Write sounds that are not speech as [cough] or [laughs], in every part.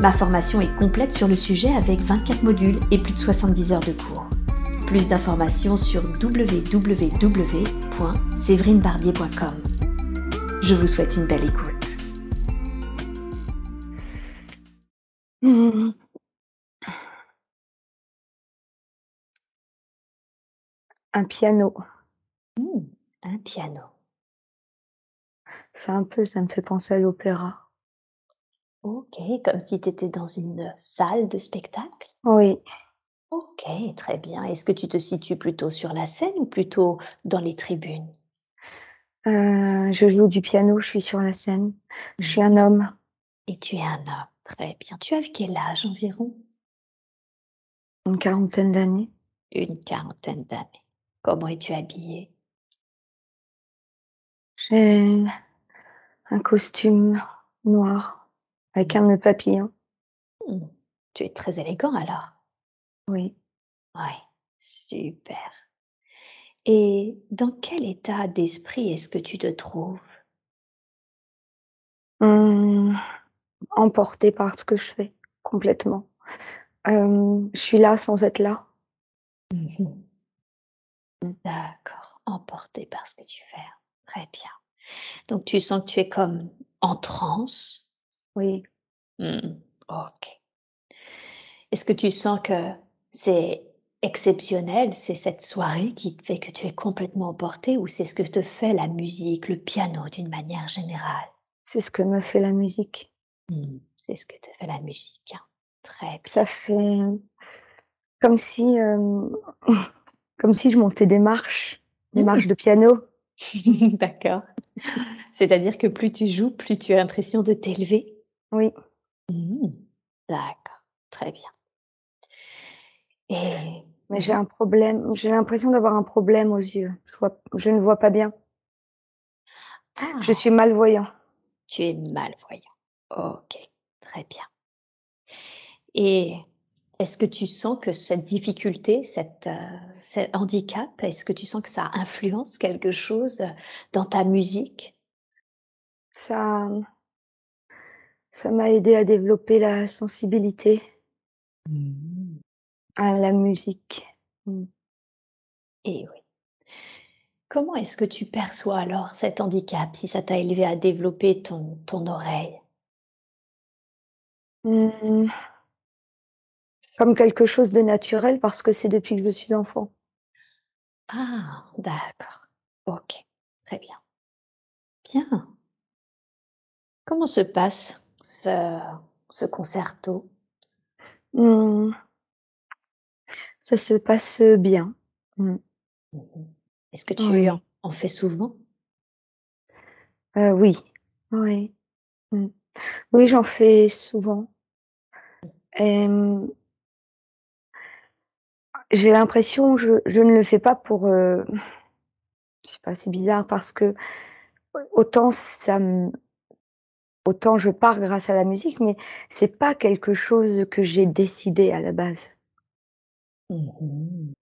Ma formation est complète sur le sujet avec 24 modules et plus de 70 heures de cours. Plus d'informations sur www.séverinebarbier.com. Je vous souhaite une belle écoute. Un piano. Mmh, un piano. C'est un peu, ça me fait penser à l'opéra. OK, comme si tu étais dans une salle de spectacle? Oui. OK, très bien. Est-ce que tu te situes plutôt sur la scène ou plutôt dans les tribunes? Heu, je joue du piano, je suis sur la scène. Je suis un homme. Et tu es un homme, très bien. Tu as quel âge environ? Une quarantaine d'années. Une quarantaine d'années. Comment es-tu habillé? J'ai un costume noir avec un nœud papillon. Mmh. Tu es très élégant alors? Oui. Ouais, super. Et dans quel état d'esprit est-ce que tu te trouves? Mmh, emportée par ce que je fais, complètement. Je suis là sans être là. Mmh Mmh. D'accord, emporté par ce que tu fais. Très bien. Donc tu sens que tu es comme en transe? Oui. Mmh, OK. Est-ce que tu sens que c'est exceptionnel, c'est cette soirée qui fait que tu es complètement emporté ou c'est ce que te fait la musique, le piano d'une manière générale? C'est ce que me fait la musique. Mmh, c'est ce que te fait la musique, hein. Très bien. Ça fait comme si, [laughs] comme si je montais des marches, des Mmh. marches de piano. [laughs] D'accord. C'est-à-dire que plus tu joues, plus tu as l'impression de t'élever? Oui. Mmh. D'accord, très bien. Et Mais j'ai mmh un problème, j'ai l'impression d'avoir un problème aux yeux. Je vois je ne vois pas bien. Je Ah! suis malvoyant. Tu es malvoyant. OK, très bien. Et est-ce que tu sens que cette difficulté, cette, heu, ce handicap, est-ce que tu sens que ça influence quelque chose, dans ta musique? Ça ça m'a aidé à développer la sensibilité Mmh. à la musique. Mmh. Et oui. Comment est-ce que tu perçois alors cet handicap, si ça t'a élevé à développer ton ton oreille? Mmh. Comme quelque chose de naturel parce que c'est depuis que je suis enfant. Ah! D'accord. OK, très bien. Bien. Comment se passe ce ce concerto? Mmh. Ça se passe, bien. Mmh. Mmh mh. Est-ce que tu en Oui. en fais souvent? Heu, oui. Oui. Mmh. Oui, j'en fais souvent. J'ai l'impression, je je ne le fais pas pour, heu je sais pas, c'est bizarre parce que autant ça me autant je pars grâce à la musique, mais c'est pas quelque chose que j'ai décidé à la base. Mmh mh.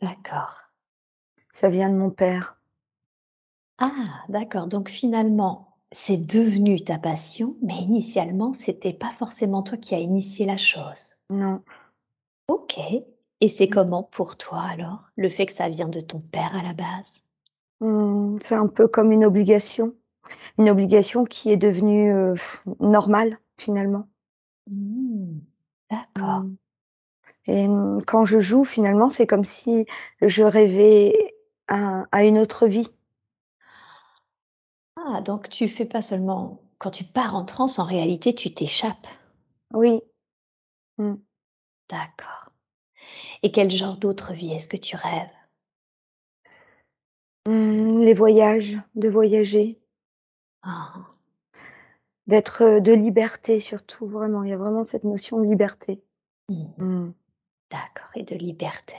D'accord. Ça vient de mon père. Ah! D'accord, donc finalement, c'est devenu ta passion, mais initialement, c'était pas forcément toi qui as initié la chose? Non. OK. Et c'est Mmh. comment pour toi alors, le fait que ça vient de ton père à la base? Mmh, c'est un peu comme une obligation. Une obligation qui est devenue, heu, normale, finalement. Mmh. D'accord. Mmh. Et mmh, quand je joue, finalement, c'est comme si je rêvais à à une autre vie. Ah! Donc tu fais pas seulement quand tu pars en transe, en réalité, tu t'échappes? Oui. Mmh. D'accord. Et quel genre d'autre vie est-ce que tu rêves? Mmh, les voyages, de voyager. [laughs] D'être, heu, de liberté surtout, vraiment, il y a vraiment cette notion de liberté. Mmh mh. Mmh. D'accord et de liberté.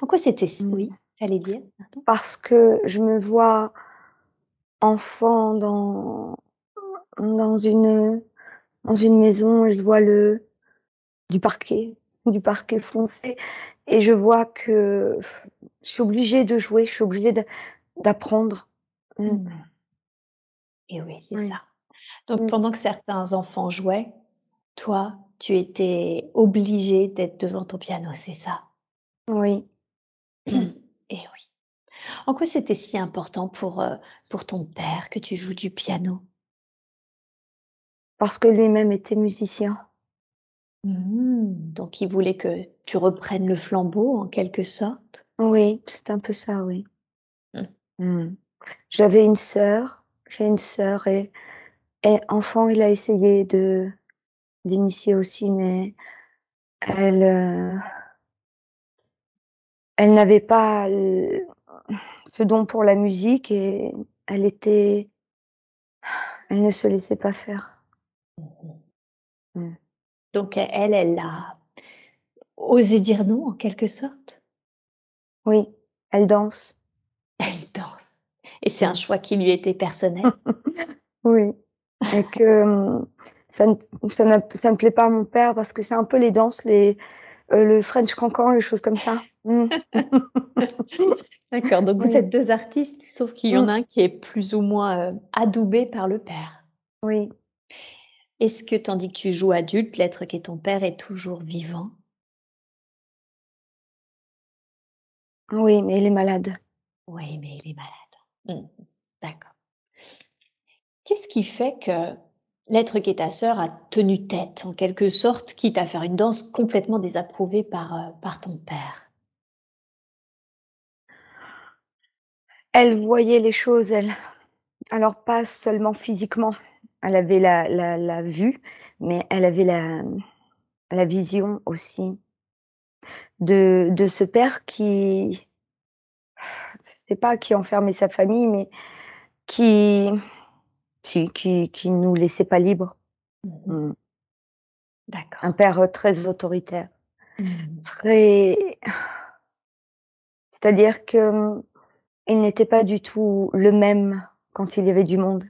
En quoi c'était s Mmh. oui, tu allais dire? Pardon? Parce que je me vois enfant dans dans une, heu, dans une maison et je vois le du parquet du parquet foncé et je vois que je suis obligée de jouer, je suis obligée de d'apprendre. Mmh. Mmh. Et oui, c'est Oui. ça. Donc Mmh. pendant que certains enfants jouaient, toi, tu étais obligée d'être devant ton piano, c'est ça? Oui. Et oui. En quoi c'était si important pour, heu, pour ton père que tu joues du piano? Parce que lui-même était musicien. Mmh, donc il voulait que tu reprennes le flambeau en quelque sorte? Oui, c'est un peu ça, oui. Mmh. J'avais une sœur, j'ai une sœur et et enfant, il a essayé de d'initier aussi, mais elle, heu elle n'avait pas l ce don pour la musique et elle était elle ne se laissait pas faire. Mmh. Mmh. Donc elle, elle a osé dire non en quelque sorte? Oui, elle danse. Elle danse et c'est un choix qui lui était personnel? [laughs] Oui et que, mmh, ça ne ça ne plaît pas à mon père parce que c'est un peu les danses, les, heu, le French cancan, les choses comme ça. Mmh. [laughs] D'accord, donc vous êtes 2 artistes, sauf qu'il y en a un qui est plus ou moins, heu, adoubé par le père. Oui. Est-ce que tandis que tu joues adulte, l'être qui est ton père est toujours vivant? Oui, mais il est malade. Oui, mais il est malade. Mmh mh. D'accord. Qu'est-ce qui fait que l'être qui est ta sœur a tenu tête en quelque sorte, quitte à faire une danse complètement désapprouvée par, heu, par ton père? Elle voyait les choses, elle. Alors pas seulement physiquement. Elle avait la la la vue, mais elle avait la, la vision aussi de de ce père qui c'est pas qui enfermait sa famille, mais qui si, qui qui nous laissait pas libres. Mmh mh. Mmh. Un D'accord. père, heu, très autoritaire, Mmh. très c'est-à-dire que, il n'était pas du tout le même quand il y avait du monde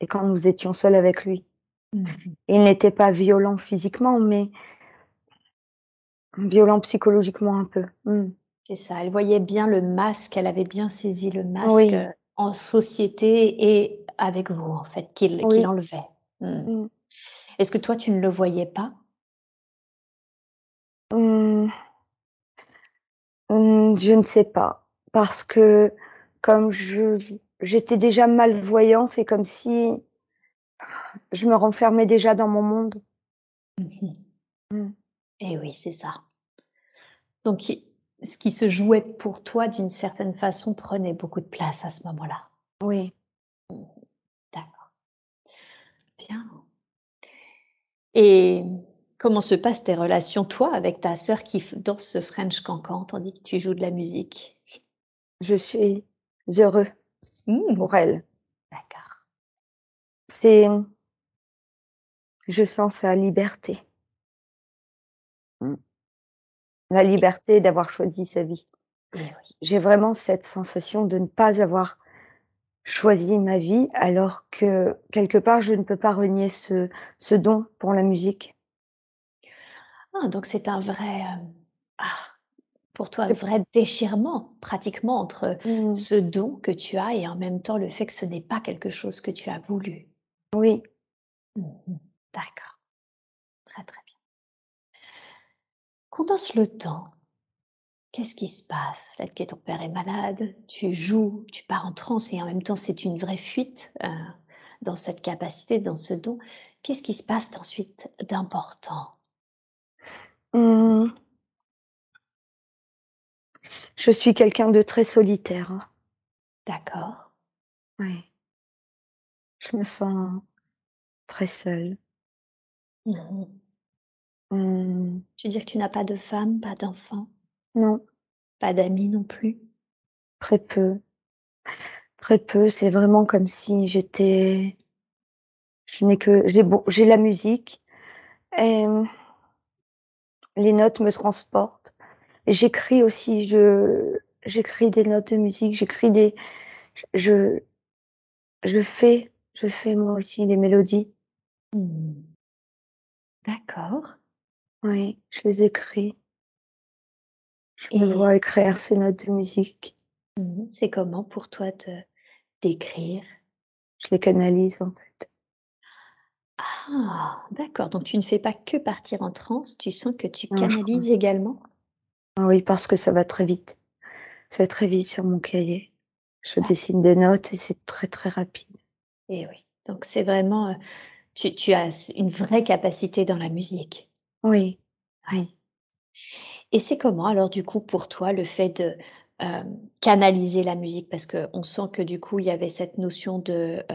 et quand nous étions seuls avec lui. Mmh. Il n'était pas violent physiquement, mais violent psychologiquement un peu. Mmh. C'est ça, elle voyait bien le masque, elle avait bien saisi le masque, Oui. heu, en société et avec vous en fait, qu'il Oui. enlevait. Mmh. Mmh. Est-ce que toi tu ne le voyais pas? Mmh. Mmh, je ne sais pas, parce que comme j'étais déjà malvoyante, c'est comme si je me renfermais déjà dans mon monde. Mh. Mmh. Et oui, c'est ça. Donc ce qui se jouait pour toi d'une certaine façon prenait beaucoup de place à ce moment-là? Oui. D'accord. Bien. Et comment se passent tes relations, toi, avec ta sœur qui danse ce French cancan tandis que tu joues de la musique? Je suis heureux Mmh. pour elle. D'accord. C'est je sens sa liberté. Mmh. La liberté d'avoir choisi sa vie. Oui. J'ai vraiment cette sensation de ne pas avoir choisi ma vie, alors que quelque part je ne peux pas renier ce ce don pour la musique. Ah donc c'est un vrai, hem, ah, pour toi, un vrai déchirement pratiquement entre Mmh. ce don que tu as et en même temps le fait que ce n'est pas quelque chose que tu as voulu? Oui. Mmh mh. D'accord. Très, très bien. Condense le temps. Qu'est-ce qui se passe? Là, que ton père est malade, tu joues, tu pars en transe et en même temps c'est une vraie fuite, heu, dans cette capacité, dans ce don. Qu'est-ce qui se passe ensuite d'important? Mmh. Je suis quelqu'un de très solitaire. D'accord. Ouais. Je me sens très seule. Mmh mh. Mmh. Tu veux dire que tu n'as pas de femme, pas d'enfant? Non. Pas d'amis non plus? Très peu. Très peu, c'est vraiment comme si j'étais je n'ai que j'ai j'ai la musique et les notes me transportent. J'écris aussi, je j'écris des notes de musique, j'écris des je je fais je fais moi aussi des mélodies. Mmh. D'accord. Oui, je les écris. Je me vois écrire ces notes de musique. mmh c'est comment pour toi de d'écrire? Je les canalise, en fait. Ah! D'accord, donc tu ne fais pas que partir en transe, tu sens que tu Non, canalises également? Ah oui, parce que ça va très vite. Ça va très vite sur mon cahier. Je Ah. dessine des notes et c'est très, très rapide. Et oui, donc c'est vraiment, heu, tu tu as une vraie capacité dans la musique? Oui. Ouais. Et c'est comment alors du coup pour toi le fait de, hem, canaliser la musique? Parce qu'on sent que du coup il y avait cette notion de, heu,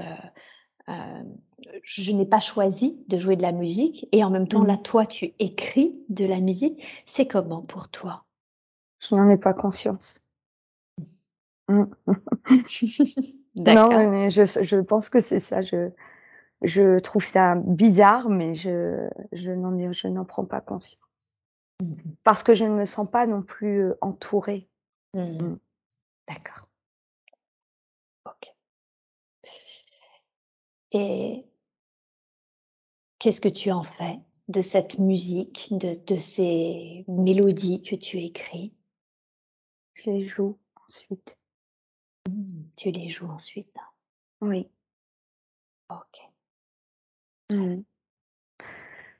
hem, je n'ai pas choisi de jouer de la musique et en même temps Mmh. là toi tu écris de la musique. C'est comment pour toi? Je n'en ai pas conscience. Mmh. [laughs] Non, D'accord. mais mais je s je pense que c'est ça. Je je trouve ça bizarre, mais je je n'en prends pas conscience. Parce que je ne me sens pas non plus, heu, entourée. Mmh. Mmh. D'accord. OK. Et qu'est-ce que tu en fais de cette musique, de de ces mélodies que tu écris? Je les joue ensuite. Mmh, tu les joues ensuite? Oui. OK. Mmh.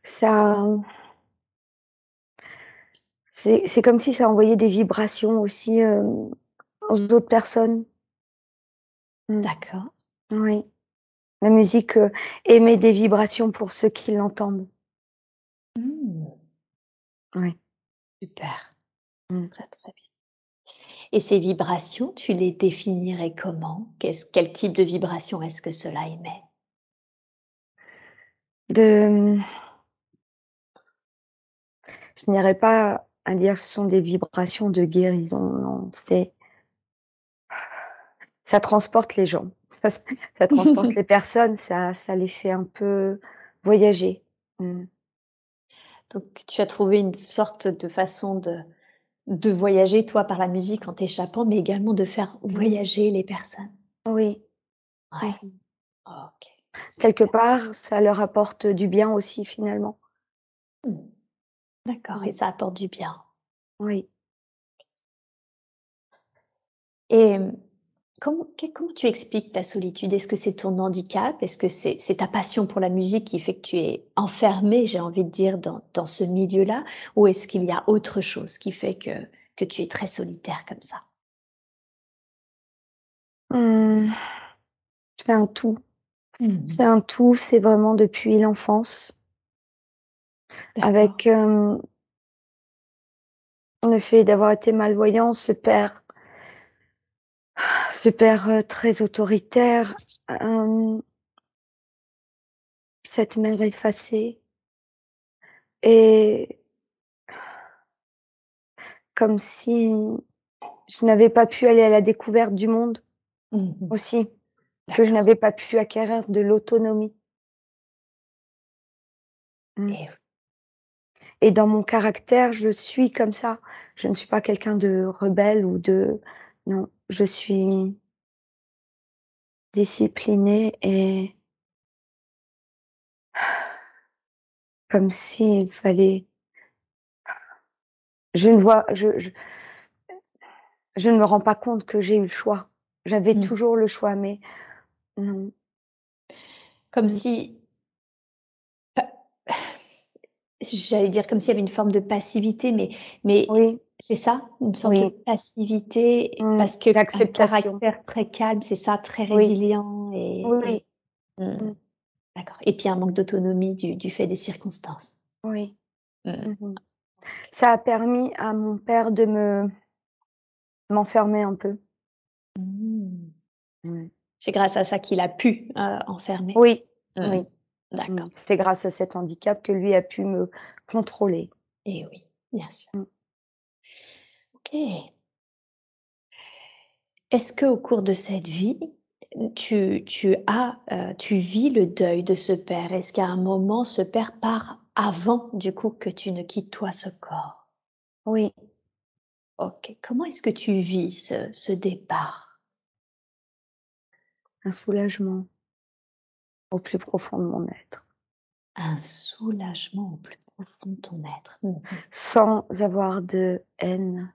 Ça c'est c'est comme si ça envoyait des vibrations aussi, hem, aux autres personnes. Mmh. D'accord. Oui. La musique, heu, émet des vibrations pour ceux qui l'entendent. Mmh. Ouais. Super. Mmh. Très, très bien. Et ces vibrations, tu les définirais comment? Qu'est-ce quel type de vibration est-ce que cela émet? De mmh je n'irais pas à dire que ce sont des vibrations de guérison, non, c'est ça transporte les gens. Ça transporte [laughs] les personnes, ça ça les fait un peu voyager. Mmh. Donc tu as trouvé une sorte de façon de de voyager toi par la musique en t'échappant, mais également de faire Mmh. voyager les personnes? Oui. Mmh Ouais. mh. OK. Quelque part, ça leur apporte du bien aussi finalement. D'accord et Mmh. ça apporte du bien. Oui. Et mmh, comment comment tu expliques ta solitude? Est-ce que c'est ton handicap? Est-ce que c'est c'est ta passion pour la musique qui fait que tu es enfermée, j'ai envie de dire, dans dans ce milieu-là? Ou est-ce qu'il y a autre chose qui fait que que tu es très solitaire comme ça? Mmh. C'est un tout. Mmh C'est un tout, c'est vraiment depuis l'enfance. Avec, hem le fait d'avoir été malvoyant, ce père ce père, très autoritaire, cette mère effacée et comme si je n'avais pas pu aller à la découverte du monde, Mmh mh. aussi. Que je n'avais pas pu acquérir de l'autonomie. Mmh. Et dans mon caractère, je suis comme ça. Je ne suis pas quelqu'un de rebelle ou de non, je suis disciplinée et comme s'il fallait je ne vois je je je ne me rends pas compte que j'ai eu le choix. J'avais Mmh. toujours le choix, mais non. Comme Mmh. si j'allais dire comme s'il y avait une forme de passivité, mais mais Oui. c'est ça? Une sorte de passivité Mmh. parce qu'un D'acceptation. caractère très calme, c'est ça? Très Oui. résilient et Oui. mmh. Mmh. D'accord et puis un manque d'autonomie du du fait des circonstances? Oui. Ça a permis à mon père de me m'enfermer un peu. Mmh. C'est grâce à ça qu'il a pu, heu, enfermer? Oui, Mmh. oui. Mmh. D'accord. C'est grâce à cet handicap que lui a pu me contrôler. Et oui, bien sûr. Mmh. OK. Est-ce qu'au cours de cette vie, tu tu as, heu, tu vis le deuil de ce père? Est-ce qu'à un moment ce père part avant, du coup, que tu ne quittes toi ce corps? Oui. OK. Comment est-ce que tu vis ce ce départ? Un soulagement au plus profond de mon être. Un soulagement au plus profond de ton être. Mmh Sans avoir de haine.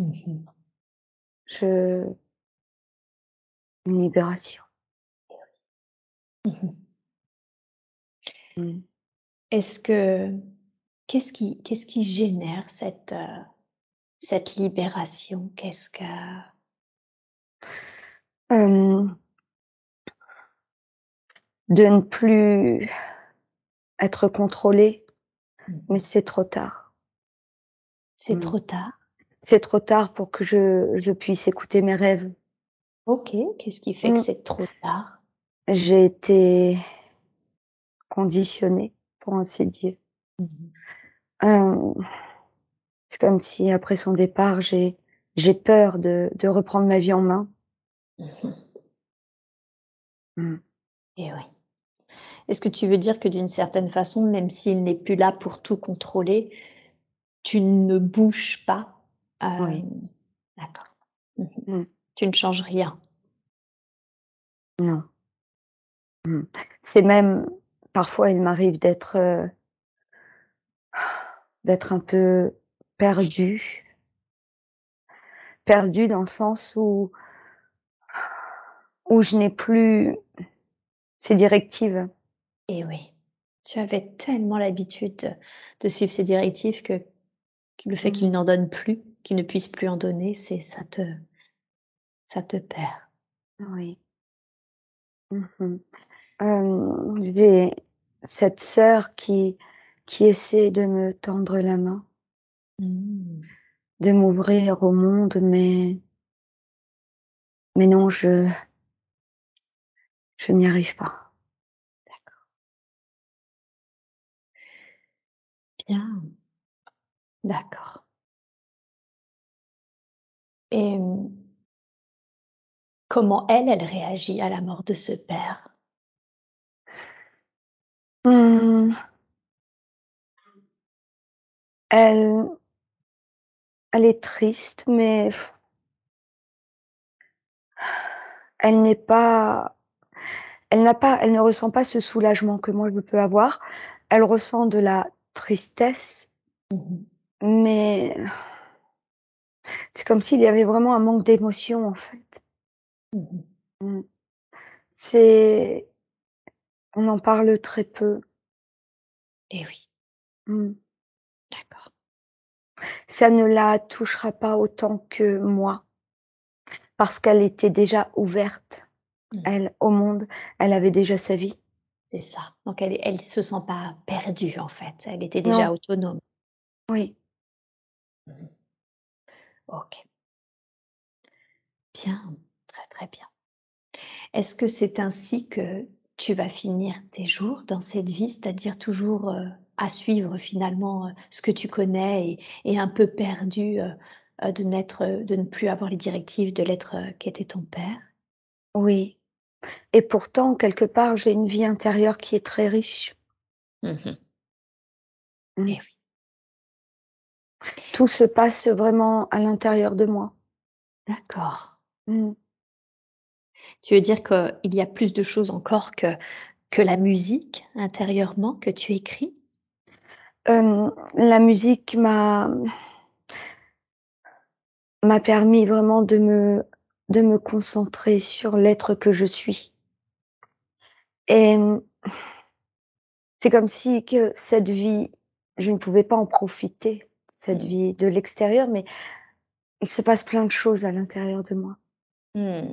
Mmh Je une libération. Mmh Mmh. Est-ce que qu'est-ce qui qu'est-ce qui génère cette, heu, cette libération? Qu'est-ce que de ne plus être contrôlée, mmh mais c'est trop tard. C'est Mmh. trop tard? C'est trop tard pour que je je puisse écouter mes rêves. OK. Qu'est-ce qui fait que Mmh. c'est trop tard? J'ai été conditionnée, pour ainsi dire. Mmh Hem, c'est comme si après son départ, j'ai j'ai peur de de reprendre ma vie en main. Et oui. Est-ce que tu veux dire que d'une certaine façon, même s'il n'est plus là pour tout contrôler, tu ne bouges pas? Oui. Hem, d'accord. Mmh Mmh. Tu ne changes rien? Non. Mmh. C'est même parfois, il m'arrive d'être, d'être un peu perdue. Perdue dans le sens où où je n'ai plus ces directives. Et oui. Tu avais tellement l'habitude de suivre ces directives que le fait qu'il Mmh. n'en donne plus, qu'il ne puisse plus en donner, c'est ça te ça te perd. Oui. Mmh mh. Hem, j'ai cette sœur qui qui essaie de me tendre la main, Mmh. de m'ouvrir au monde, mais mais non, je je n'y arrive pas. Bien. D'accord. Et mmh comment elle, elle réagit à la mort de ce père? Mmh. Elle elle est triste, mais elle n'est pas elle n'a pas elle ne ressent pas ce soulagement que moi je peux avoir. Elle ressent de la tristesse, Mmh mais c'est comme s'il y avait vraiment un manque d'émotion, en fait. Mmh Mmh. C'est on en parle très peu. Et oui, Mmh. d'accord. Ça ne la touchera pas autant que moi, parce qu'elle était déjà ouverte, elle, au monde. Elle avait déjà sa vie. C'est ça. Donc elle elle se sent pas perdue, en fait. Elle était déjà Non. autonome. Oui. Mmh OK. Bien, très, très bien. Est-ce que c'est ainsi que tu vas finir tes jours dans cette vie? C'est-à-dire toujours, heu, à suivre finalement, heu, ce que tu connais et et un peu perdu, heu heu, de de ne plus avoir les directives de l'être, heu, qu'était ton père? Oui et pourtant, quelque part, j'ai une vie intérieure qui est très riche. Mmh Mmh. Et oui, Tout se passe vraiment à l'intérieur de moi. d'accord. Mmh. Tu veux dire qu'il y a plus de choses encore que que la musique intérieurement que tu écris? La musique m'a m'a permis vraiment de me de me concentrer sur l'être que je suis et c'est comme si que cette vie, je ne pouvais pas en profiter, cette Mmh. vie de l'extérieur, mais il se passe plein de choses à l'intérieur de moi. Mmh.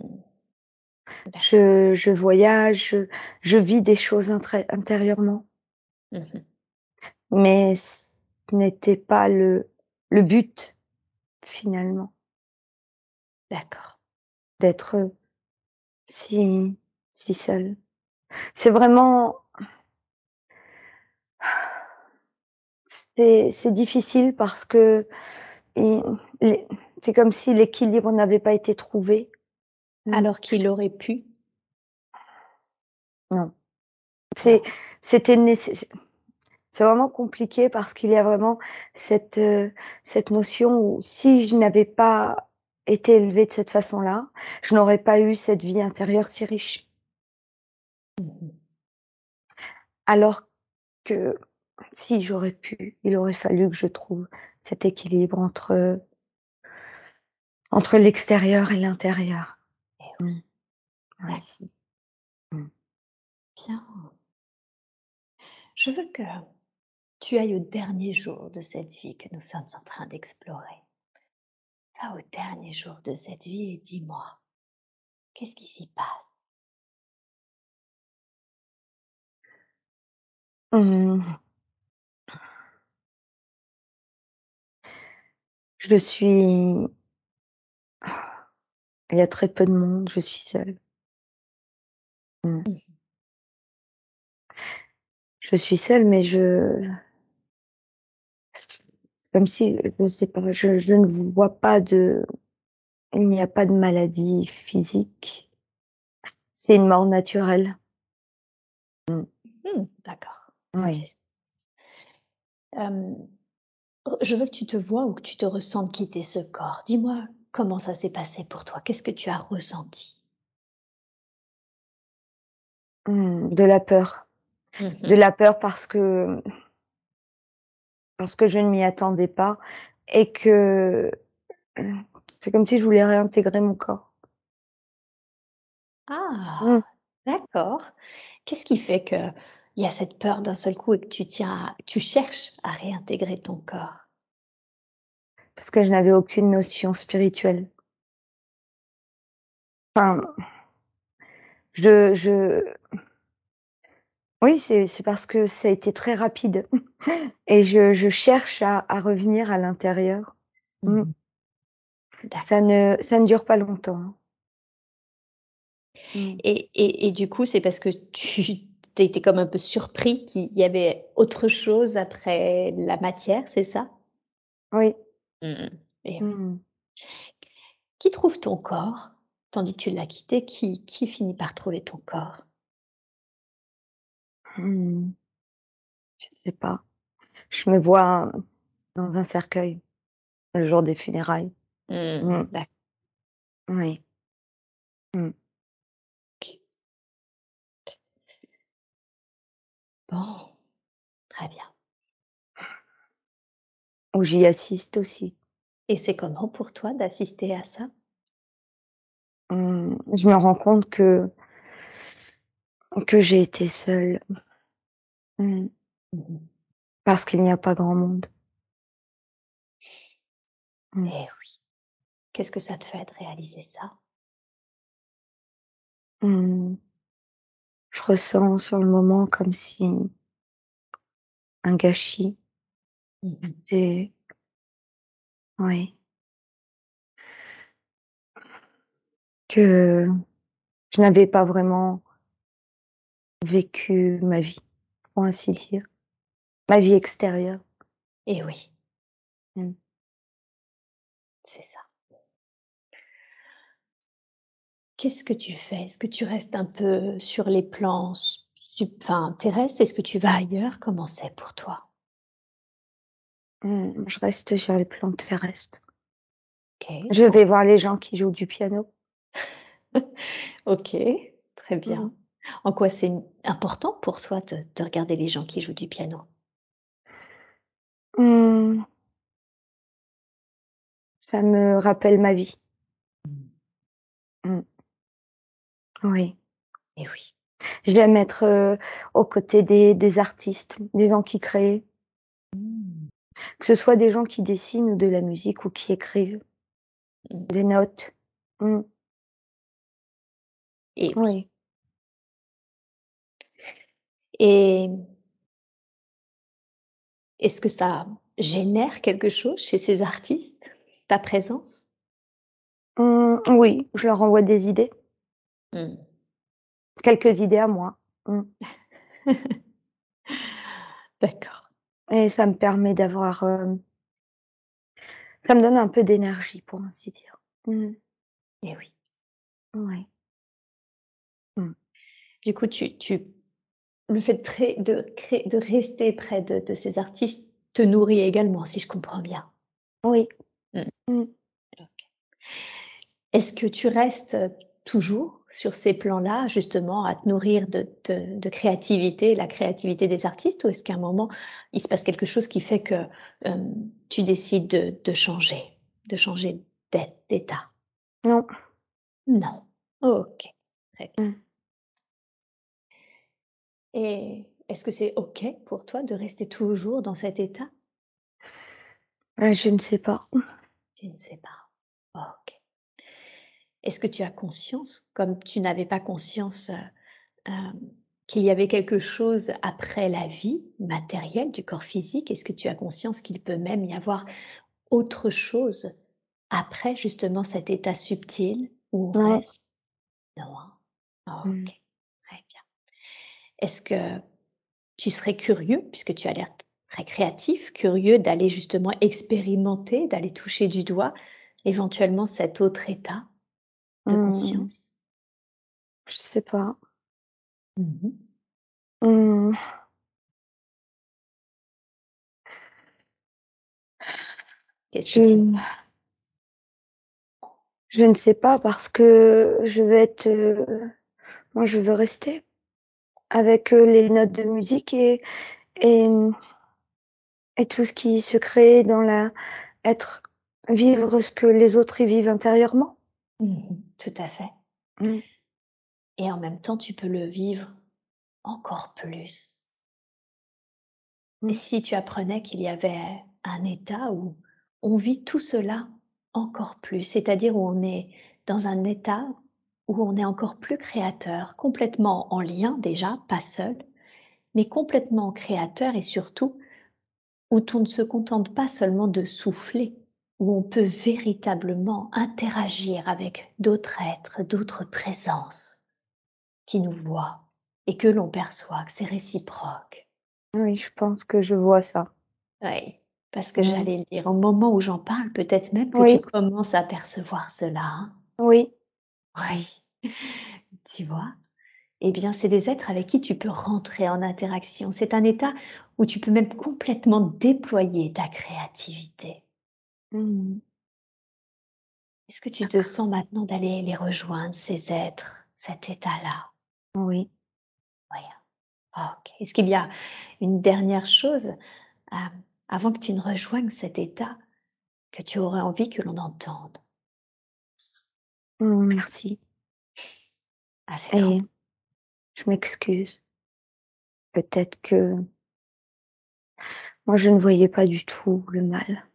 Je je voyage, je je vis des choses intérieurement, Mmh mais ce n'était pas le le but finalement, D'accord. D'être, si si seule. C'est vraiment c'est difficile parce que c'est comme si l'équilibre n'avait pas été trouvé. Mmh, Alors qu'il aurait pu? non. C'était nécess c'est vraiment compliqué parce qu'il y a vraiment cette, cette notion où si je n'avais pas été élevée de cette façon-là, je n'aurais pas eu cette vie intérieure si riche. Mmh Alors que si j'aurais pu, il aurait fallu que je trouve cet équilibre entre, entre l'extérieur et l'intérieur. Et Mmh. Ouais, Ouais. Mmh. bien. Je veux que tu ailles au dernier jour de cette vie que nous sommes en train d'explorer. Va au dernier jour de cette vie et dis-moi, qu'est-ce qui s'y passe? Mmh. Je suis il y a très peu de monde, je suis seule. Mmh. Mmh. Je suis seule, mais je comme si, je sais pas, je je ne vois pas de il n'y a pas de maladie physique. C'est une mort naturelle. Mmh. Mmh, d'accord. Oui. Je veux que tu te vois ou que tu te ressentes quitter ce corps. Dis-moi comment ça s'est passé pour toi? Qu'est-ce que tu as ressenti? Mmh, de la peur. De la peur parce que parce que je ne m'y attendais pas et que, mmh, c'est comme si je voulais réintégrer mon corps. Mmh. Ah! D'accord. Qu'est-ce qui fait qu'il y a cette peur d'un seul coup et que tu tiens à tu cherches à réintégrer ton corps? Parce que je n'avais aucune notion spirituelle. Enfin, je je oui, c'est c'est parce que ça a été très rapide [laughs] et je je cherche à à revenir à l'intérieur. Mmh. Mmh Ça ne ça ne dure pas longtemps, hein. Mmh. et et et du coup, c'est parce que tu tu étais comme un peu surpris qu'il y avait autre chose après la matière, c'est ça? Oui. Mmh et oui. Mmh Qui trouve ton corps? Tandis que tu l'as quitté, qui qui finit par trouver ton corps? Mmh. Je sais pas. Je me vois dans un cercueil le jour des funérailles. Mmh, Mmh. d'acc Oui. Bon, très bien Où j'y assiste aussi. et c'est comment pour toi d'assister à ça? Je me rends compte que que j'ai été seule. Mmh. Mmh mh. Parce qu'il n'y a pas grand monde. Mmh. Eh oui. Qu'est-ce que ça te fait de réaliser ça? Je ressens sur le moment comme si un gâchis. C'est oui. Que je n'avais pas vraiment vécu ma vie, pour ainsi dire. Ma vie extérieure. Eh oui. Mmh. C'est ça. Qu'est-ce que tu fais? Est-ce que tu restes un peu sur les plans enfin, terrestres? Est-ce que tu vas ailleurs? Comment c'est pour toi? Mmh, je reste sur les plans terrestres. OK. Je vais voir les gens qui jouent du piano. [laughs] OK, très bien. mh. En quoi c'est important pour toi de de regarder les gens qui jouent du piano? Mmh. Ça me rappelle ma vie. Mmh. Mmh. Oui. Eh oui. J'aime être, heu, aux côtés des des artistes, des gens qui créent. Mmh. Que ce soit des gens qui dessinent ou de la musique ou qui écrivent. Des notes. Oui. Oui. Et est-ce que ça génère quelque chose chez ces artistes, ta présence? Mmh, oui, je leur envoie des idées. Mmh. Quelques idées à moi. Mmh. [laughs] D'accord. Et ça me permet d'avoir, hem ça me donne un peu d'énergie, pour ainsi dire. Mmh. Eh oui. Mmh. Du coup, tu tu le fait de, de, de rester près de, de, ces artistes te nourrit également, si je comprends bien. Oui. Mmh. Mmh. Est-ce que tu restes toujours sur ces plans-là, justement, à te nourrir de, de, créativité, la créativité des artistes, ou est-ce qu'à un moment, il se passe quelque chose qui fait que euh, tu décides de, de changer, de changer d'état? Non. Non. Ok. Très bien. Mmh. Et est-ce que c'est OK pour toi de rester toujours dans cet état? Euh, Je ne sais pas. Tu ne sais pas. OK. Est-ce que tu as conscience, comme tu n'avais pas conscience euh, euh, qu'il y avait quelque chose après la vie matérielle du corps physique, est-ce que tu as conscience qu'il peut même y avoir autre chose après justement cet état subtil où on non. reste Non. Hein? Mmh. Est-ce que tu serais curieux, puisque tu as l'air très créatif, curieux d'aller justement expérimenter, d'aller toucher du doigt éventuellement cet autre état de mmh. conscience? Je sais pas. Mmh mmh. Qu'est-ce que tu Je ne sais pas parce que je vais être. Euh, moi, je veux rester avec les notes de musique et, et, et tout ce qui se crée dans la être vivre ce que les autres y vivent intérieurement. Mmh tout à fait. Mmh. Et en même temps, tu peux le vivre encore plus. Et mmh. si tu apprenais qu'il y avait un état où on vit tout cela encore plus, c'est-à-dire où on est dans un état où on est encore plus créateur, complètement en lien déjà, pas seul, mais complètement créateur et surtout où on ne se contente pas seulement de souffler, où on peut véritablement interagir avec d'autres êtres, d'autres présences qui nous voient et que l'on perçoit que c'est réciproque. Oui, je pense que je vois ça. Oui, parce que j'allais le dire, au moment où j'en parle, peut-être même que tu commences à percevoir cela. Hein. Oui, oui, [laughs] tu vois? Eh bien, c'est des êtres avec qui tu peux rentrer en interaction. C'est un état où tu peux même complètement déployer ta créativité. Mmh. Est-ce que tu te sens maintenant d'aller les rejoindre, ces êtres, cet état-là? Oui. Oui. OK. Est-ce qu'il y a une dernière chose, euh, avant que tu ne rejoignes cet état, que tu aurais envie que l'on entende? Mmh, merci. Et je m'excuse. Peut-être que moi, je ne voyais pas du tout le mal.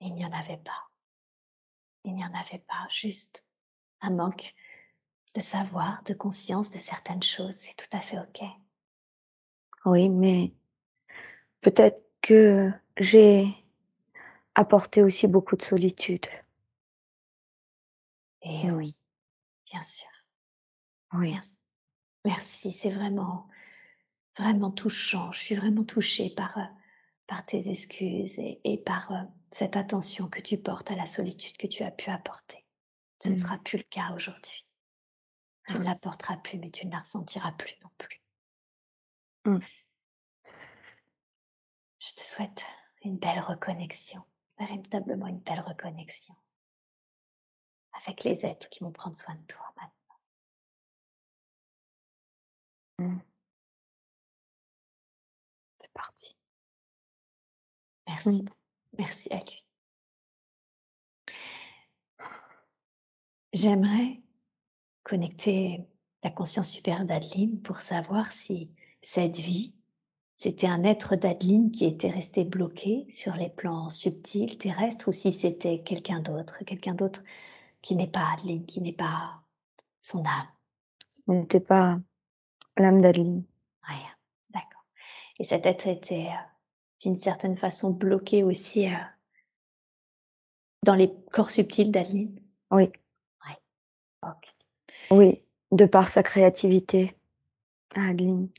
Il n'y en avait pas. Il n'y en avait pas, juste un manque de savoir, de conscience de certaines choses. C'est tout à fait OK. Oui, mais peut-être que j'ai apporté aussi beaucoup de solitude. Et oui, bien sûr. Oui. Merci. Merci, c'est vraiment, vraiment touchant. Je suis vraiment touchée par, euh, par tes excuses et, et par euh, cette attention que tu portes à la solitude que tu as pu apporter. Ce ne mmh. sera plus le cas aujourd'hui. Tu ne l'apporteras plus, mais tu ne la ressentiras plus non plus. Mmh. Je te souhaite une belle reconnexion, véritablement une belle reconnexion avec les êtres qui vont prendre soin de toi maintenant. Mmh. C'est parti. Merci. Mmh. Merci à lui. J'aimerais connecter la conscience supérieure d'Adeline pour savoir si cette vie, c'était un être d'Adeline qui était resté bloqué sur les plans subtils, terrestres, ou si c'était quelqu'un d'autre, quelqu'un d'autre qui n'est pas Adeline, qui n'est pas son âme. Ce n'était pas l'âme d'Adeline. Rien, d'accord. Et cet être était euh, d'une certaine façon bloqué aussi euh, dans les corps subtils d'Adeline. Oui. Oui. Ok. Oui, de par sa créativité, Adeline.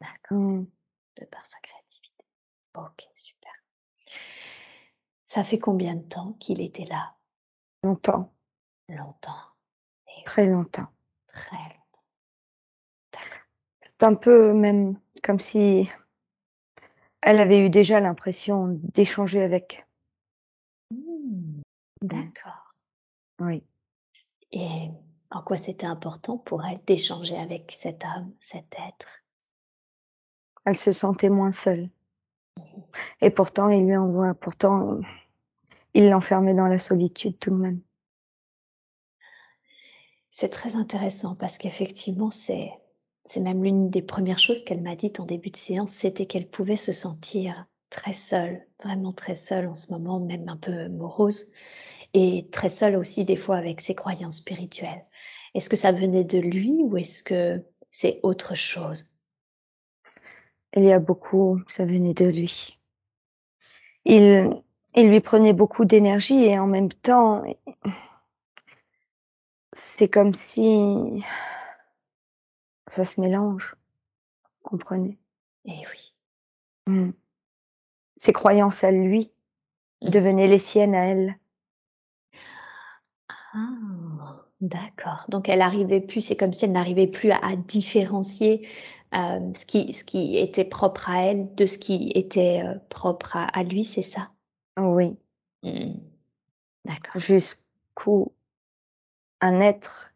D'accord. Mmh. De par sa créativité. Ok, super. Ça fait combien de temps qu'il était là? Longtemps. Longtemps. Très longtemps. Très longtemps. C'est un peu même comme si elle avait eu déjà l'impression d'échanger avec. Mmh. D'accord. Oui. Et en quoi c'était important pour elle d'échanger avec cet homme, cet être? Elle se sentait moins seule. Et pourtant, il lui envoie pourtant, il l'enfermait dans la solitude tout de même. C'est très intéressant parce qu'effectivement, c'est c'est même l'une des premières choses qu'elle m'a dites en début de séance, c'était qu'elle pouvait se sentir très seule, vraiment très seule en ce moment, même un peu morose et très seule aussi des fois avec ses croyances spirituelles. Est-ce que ça venait de lui ou est-ce que c'est autre chose? Il y a beaucoup, ça venait de lui. Il il lui prenait beaucoup d'énergie et en même temps c'est comme si ça se mélange, comprenez? Eh oui. Mmh. Ses croyances à lui Mmh. devenaient les siennes à elle. Ah! D'accord, donc elle arrivait plus c'est comme si elle n'arrivait plus à à différencier, hem, ce qui ce qui était propre à elle de ce qui était, heu, propre à à lui, c'est ça? Oui. Mmh. D'accord. Jusqu'où un être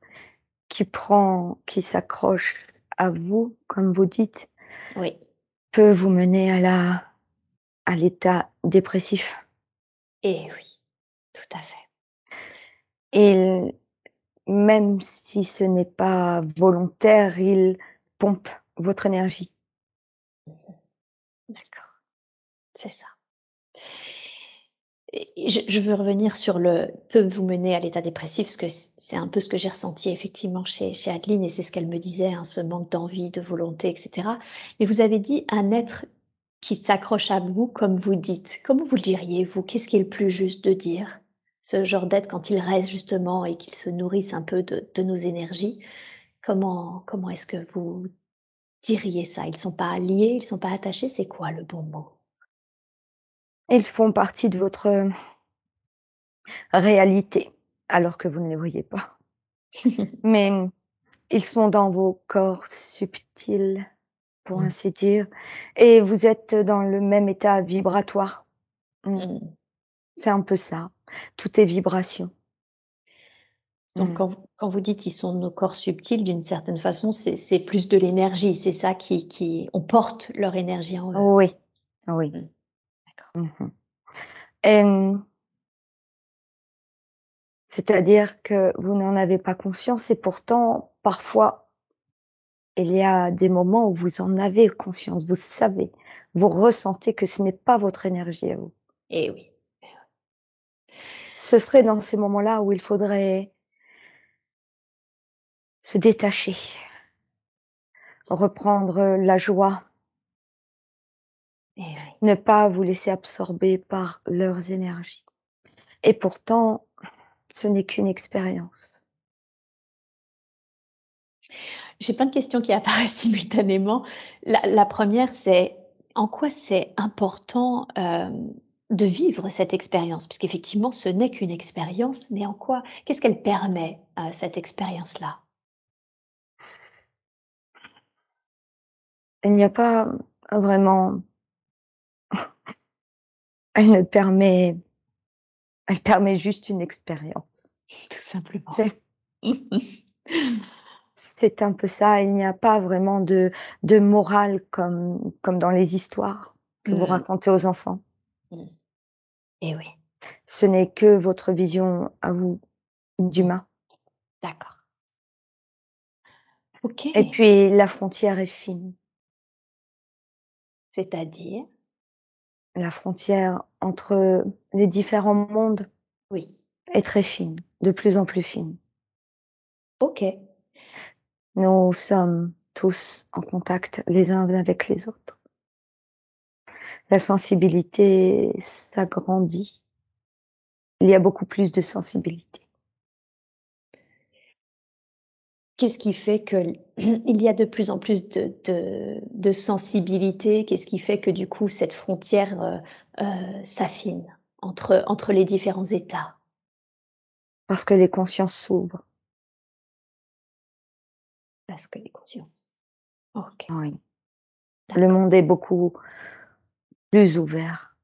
qui prend qui s'accroche à vous, comme vous dites Oui. peut vous mener à la à l'état dépressif? Eh oui, tout à fait. Et même si ce n'est pas volontaire, il pompe votre énergie. Mmh mh. D'accord, c'est ça. Je je veux revenir sur le peut vous mener à l'état dépressif parce que c'est un peu ce que j'ai ressenti effectivement chez chez Adeline et c'est ce qu'elle me disait, hein, ce manque d'envie, de volonté et cetera. Mais vous avez dit un être qui s'accroche à vous comme vous dites. Comment vous le diriez vous? Qu'est-ce qui est le plus juste de dire? Ce genre d'être quand il reste justement et qu'il se nourrissent un peu de de nos énergies, comment comment est-ce que vous diriez ça? Ils sont pas liés, ils sont pas attachés, c'est quoi le bon mot? Ils font partie de votre réalité, alors que vous ne les voyez pas. [laughs] Mais ils sont dans vos corps subtils, pour Mmh. ainsi dire, et vous êtes dans le même état vibratoire. Mmh. Mmh. C'est un peu ça, tout est vibration. Donc Mmh. quand vous quand vous dites: «Ils sont nos corps subtils», d'une certaine façon, c'est c'est plus de l'énergie, c'est ça qui qui on porte leur énergie en eux? Oui, oui. Mmh. Mmh c'est-à-dire que vous n'en avez pas conscience et pourtant, parfois il y a des moments où vous en avez conscience, vous savez, vous ressentez que ce n'est pas votre énergie à vous. Eh oui, eh ouais. Ce serait dans ces moments-là où il faudrait se détacher. Reprendre la joie. Eh oui. Ne pas vous laisser absorber par leurs énergies et pourtant, ce n'est qu'une expérience. J'ai plein de questions qui [laughs] apparaissent simultanément. La la 1re, c'est en quoi c'est important, hem, de vivre cette expérience? Puisqu'effectivement, ce n'est qu'une expérience, mais en quoi qu'est-ce qu'elle permet, heu, cette expérience-là? Il n'y a pas vraiment elle ne permet elle permet juste une expérience. Tout simplement. C'est un peu ça, il n'y a pas vraiment de de morale comme comme dans les histoires que vous racontez aux enfants. Mmh. Eh oui. Ce n'est que votre vision à vous, d'humain. D'accord. Et puis la frontière est fine. C'est-à-dire? La frontière entre les différents mondes Oui. est très fine, de plus en plus fine. OK. Nous sommes tous en contact les uns avec les autres. La sensibilité s'agrandit. Il y a beaucoup plus de sensibilité. Qu'est-ce qui fait que l [clears throat] il y a de plus en plus de de de sensibilité? Qu'est-ce qui fait que du coup cette frontière, heu heu, s'affine entre entre les différents états? Parce que les consciences s'ouvrent. Parce que les consciences OK. Oui. Le monde est beaucoup plus ouvert.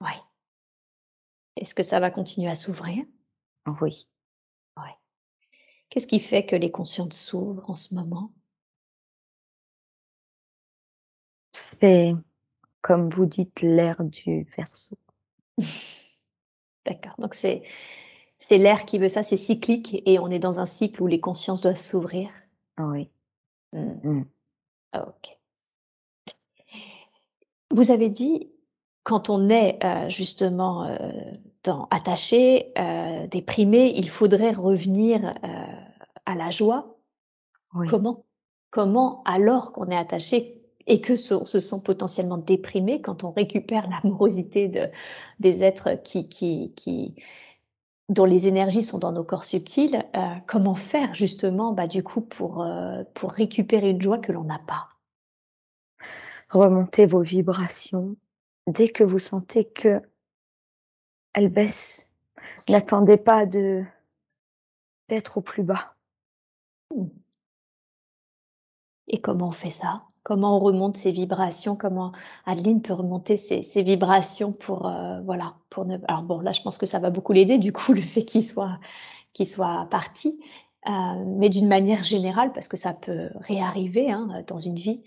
Oui. Est-ce que ça va continuer à s'ouvrir? Oui. Qu'est-ce qui fait que les consciences s'ouvrent en ce moment? C'est, comme vous dites, l'ère du Verseau. [laughs] D'accord, donc c'est c'est l'air qui veut ça, c'est cyclique et on est dans un cycle où les consciences doivent s'ouvrir? Oui. Mmh. Mmh. OK. Vous avez dit, quand on est, heu, justement, dans attaché, heu, déprimé, il faudrait revenir, à la joie. Oui. Comment comment alors qu'on est attaché et que on se sent potentiellement déprimé, quand on récupère l'amorosité de des êtres qui qui qui dont les énergies sont dans nos corps subtils, heu, comment faire justement, bah, du coup pour, heu, pour récupérer une joie que l'on n'a pas? Remontez vos vibrations dès que vous sentez qu'elles baissent. OK. N'attendez pas de d'être au plus bas. Et comment on fait ça? Comment on remonte ses vibrations? Comment Adeline peut remonter ses ses vibrations pour, heu, voilà, pour ne alors bon, là, je pense que ça va beaucoup l'aider du coup, [laughs] le fait qu'il soit qu'il soit parti, heu, mais d'une manière générale, parce que ça peut réarriver, hein, dans une vie,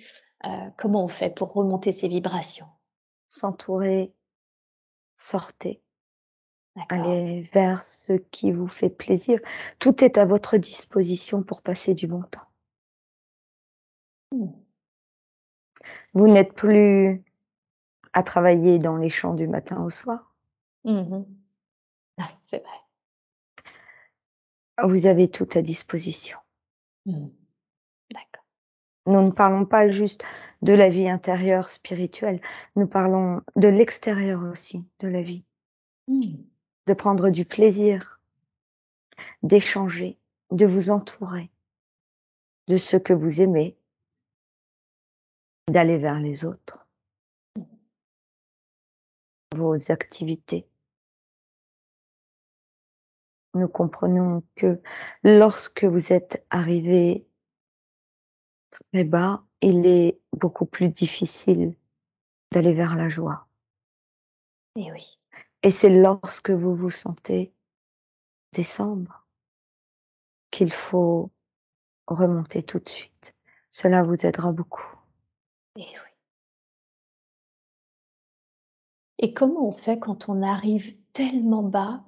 heu, comment on fait pour remonter ses vibrations? S'entourer sortez. Allez vers ce qui vous fait plaisir. Tout est à votre disposition pour passer du bon temps. Mmh. Vous n'êtes plus à travailler dans les champs du matin au soir? Mmh mh. Ouais, c'est vrai. Vous avez tout à disposition. Mmh. D'accord. Nous ne parlons pas juste de la vie intérieure spirituelle, nous parlons de l'extérieur aussi de la vie. Mmh. De prendre du plaisir. D'échanger, de vous entourer. De ceux que vous aimez. D'aller vers les autres. Vos activités. Nous comprenons que lorsque vous êtes arrivé très bas, il est beaucoup plus difficile d'aller vers la joie. Et oui. Et c'est lorsque vous vous sentez descendre qu'il faut remonter tout de suite. Cela vous aidera beaucoup. Et oui. Et comment on fait quand on arrive tellement bas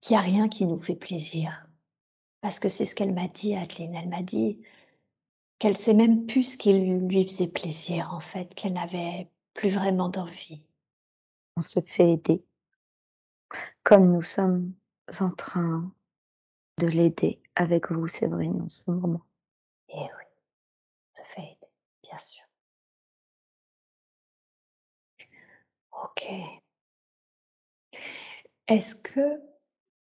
qu'il y a rien qui nous fait plaisir? Parce que c'est ce qu'elle m'a dit Adeline, elle m'a dit qu'elle sait même plus ce qui lui lui faisait plaisir en fait, qu'elle n'avait plus vraiment d'envie. On se fait aider. Comme nous sommes en train de l'aider avec vous Séverine en ce moment. Et oui, on se fait aider, bien sûr. OK. Est-ce que,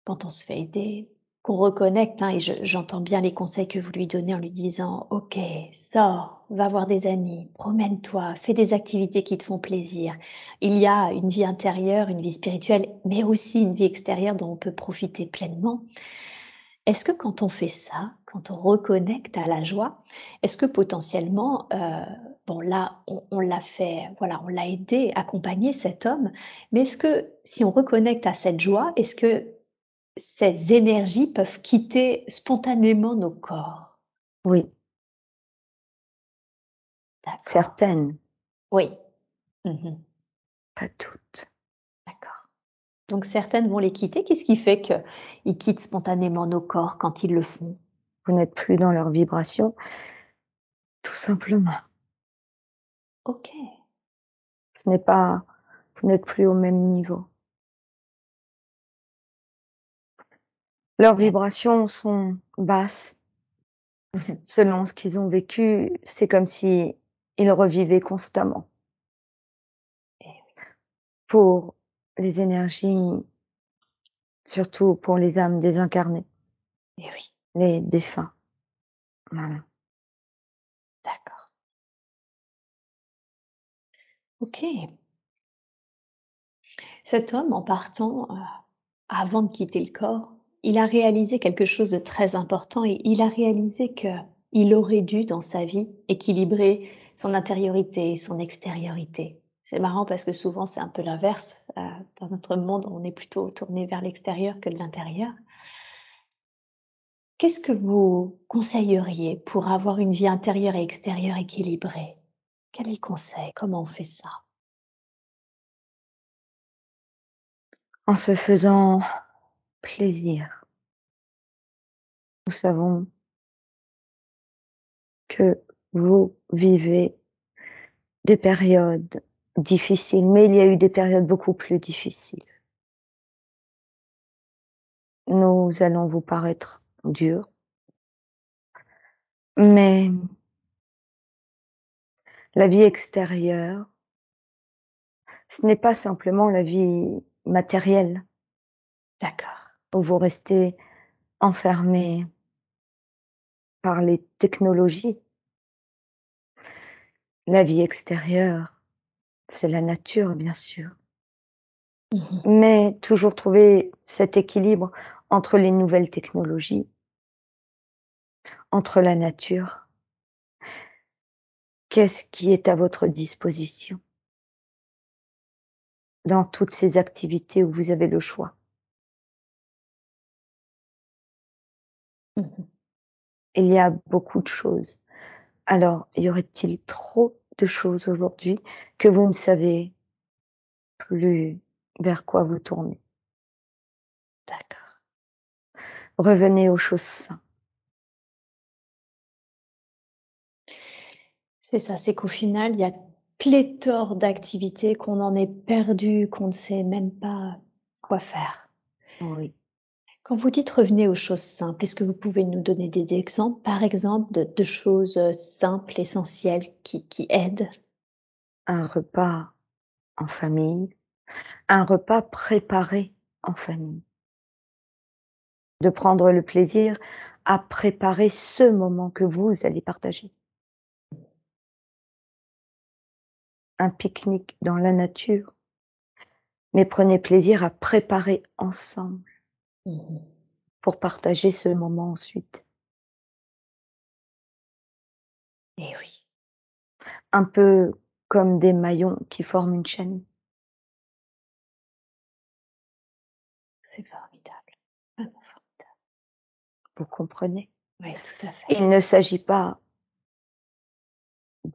quand on se fait aider, qu'on reconnecte, hein, et je j'entends bien les conseils que vous lui donnez en lui disant: «OK, sors, va voir des amis, promène-toi, fais des activités qui te font plaisir». Il y a une vie intérieure, une vie spirituelle, mais aussi une vie extérieure dont on peut profiter pleinement. Est-ce que quand on fait ça, quand on reconnecte à la joie, est-ce que potentiellement, heu, bon là, on on l'a fait, voilà, on l'a aidé, accompagné cet homme, mais est-ce que si on reconnecte à cette joie, est-ce que ces énergies peuvent quitter spontanément nos corps? Oui. Certaines. Oui. Mmh mh. Pas toutes. Donc certaines vont les quitter. Qu'est-ce qui fait qu'ils quittent spontanément nos corps quand ils le font? Vous n'êtes plus dans leur vibration. Tout simplement. OK. Ce n'est pas vous n'êtes plus au même niveau. Leurs vibrations sont basses. Selon ce qu'ils ont vécu, c'est comme s'ils revivaient constamment. Oui. Pour les énergies surtout pour les âmes désincarnées. Et oui. Les défunts. Voilà. D'accord. OK. Cet homme en partant, heu, avant de quitter le corps, il a réalisé quelque chose de très important et il a réalisé qu'il il aurait dû dans sa vie équilibrer son intériorité, son extériorité. C'est marrant parce que souvent c'est un peu l'inverse. Euh, dans notre monde, on est plutôt tourné vers l'extérieur que de l'intérieur. Qu'est-ce que vous conseilleriez pour avoir une vie intérieure et extérieure équilibrée? Quel est le conseil? Comment on fait ça? En se faisant plaisir. Nous savons que vous vivez des périodes difficiles, mais il y a eu des périodes beaucoup plus difficiles. Nous allons vous paraître durs, mais la vie extérieure, ce n'est pas simplement la vie matérielle. D'accord. Où vous restez enfermé par les technologies. La vie extérieure, c'est la nature, bien sûr. Mmh Mais toujours trouver cet équilibre entre les nouvelles technologies, entre la nature. Qu'est-ce qui est à votre disposition? Dans toutes ces activités où vous avez le choix mmh Il y a beaucoup de choses. Alors, y aurait-il trop de choses aujourd'hui que vous ne savez plus vers quoi vous tourner D'accord. Revenez aux choses simples. C'est ça, c'est qu'au final, il y a pléthore d'activités qu'on en est perdu, qu'on ne sait même pas quoi faire. Oui. Quand vous dites revenez aux choses simples, est-ce que vous pouvez nous donner des exemples, par exemple, de, choses euh, simples, essentielles, qui, qui aident? Un repas en famille, un repas préparé en famille. De prendre le plaisir à préparer ce moment que vous allez partager. Un pique-nique dans la nature, mais prenez plaisir à préparer ensemble Mmh pour partager ce moment ensuite. Et eh oui. Un peu comme des maillons qui forment une chaîne. C'est formidable, vraiment formidable. Vous comprenez? Oui, tout à fait. Il ne s'agit pas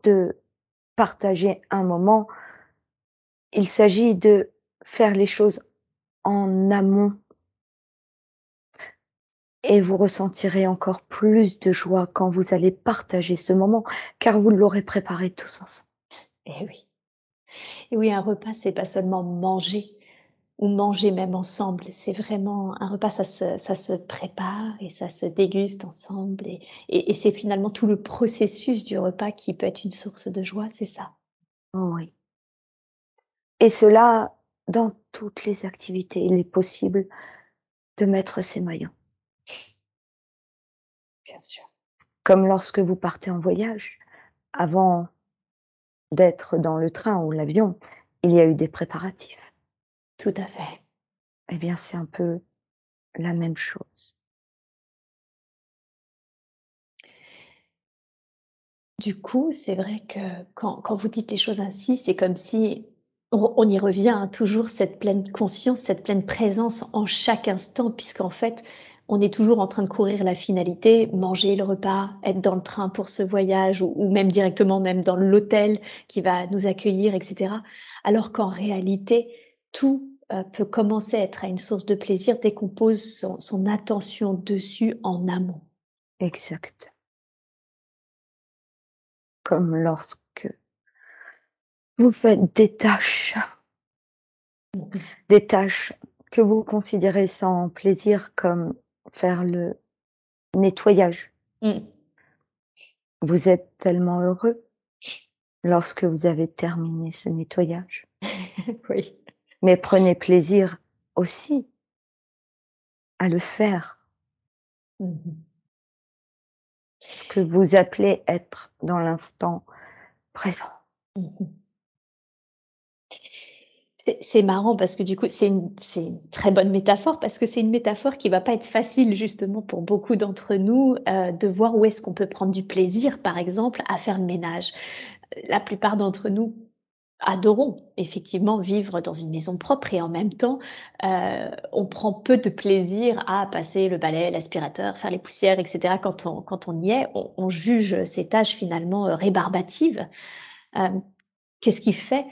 de partager un moment, il s'agit de faire les choses en amont et vous ressentirez encore plus de joie quand vous allez partager ce moment, car vous l'aurez préparé tous ensemble. Eh oui. Et oui, un repas, c'est pas seulement manger ou manger même ensemble. C'est vraiment un repas, ça se, ça se prépare et ça se déguste ensemble. Et, et, c'est finalement tout le processus du repas qui peut être une source de joie, c'est ça. Oui. Et cela dans toutes les activités. Il est possible de mettre ses maillons. Bien sûr. Comme lorsque vous partez en voyage, avant d'être dans le train ou l'avion, il y a eu des préparatifs. Tout à fait. Eh bien, c'est un peu la même chose. Du coup, c'est vrai que quand, vous dites les choses ainsi, c'est comme si on, y revient hein, toujours cette pleine conscience, cette pleine présence en chaque instant, puisqu'en fait, on est toujours en train de courir la finalité, manger le repas, être dans le train pour ce voyage ou, même directement même dans l'hôtel qui va nous accueillir, etc. Alors qu'en réalité, tout euh, peut commencer à être à une source de plaisir dès qu'on pose son, son attention dessus en amont. Exact. Comme lorsque vous faites des tâches, mmh des tâches que vous considérez sans plaisir comme faire le nettoyage. Mmh. Vous êtes tellement heureux lorsque vous avez terminé ce nettoyage. [laughs] oui. Mais prenez plaisir aussi à le faire. Mmh Ce que vous appelez être dans l'instant présent. Mmh C'est marrant parce que du coup, c'est une, très bonne métaphore parce que c'est une métaphore qui va pas être facile justement pour beaucoup d'entre nous euh, de voir où est-ce qu'on peut prendre du plaisir, par exemple, à faire le ménage. La plupart d'entre nous adorons effectivement vivre dans une maison propre et en même temps, euh, on prend peu de plaisir à passer le balai, l'aspirateur, faire les poussières, etc. Quand on, quand on y est, on, juge ces tâches finalement rébarbatives. Euh, Qu'est-ce qui fait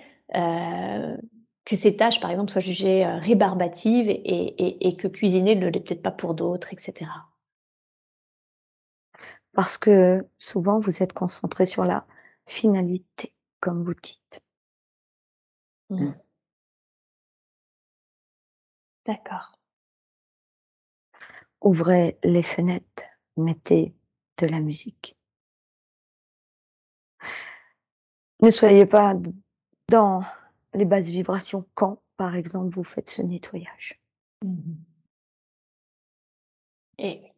que ces tâches, par exemple, soient jugées euh, rébarbatives et, et, et que cuisiner ne l'est peut-être pas pour d'autres, etc. Parce que souvent, vous êtes concentré sur la finalité, comme vous dites. Mmh. D'accord. Ouvrez les fenêtres, mettez de la musique. Ne soyez pas dans les basses vibrations quand, par exemple, vous faites ce nettoyage? Mmh Et oui.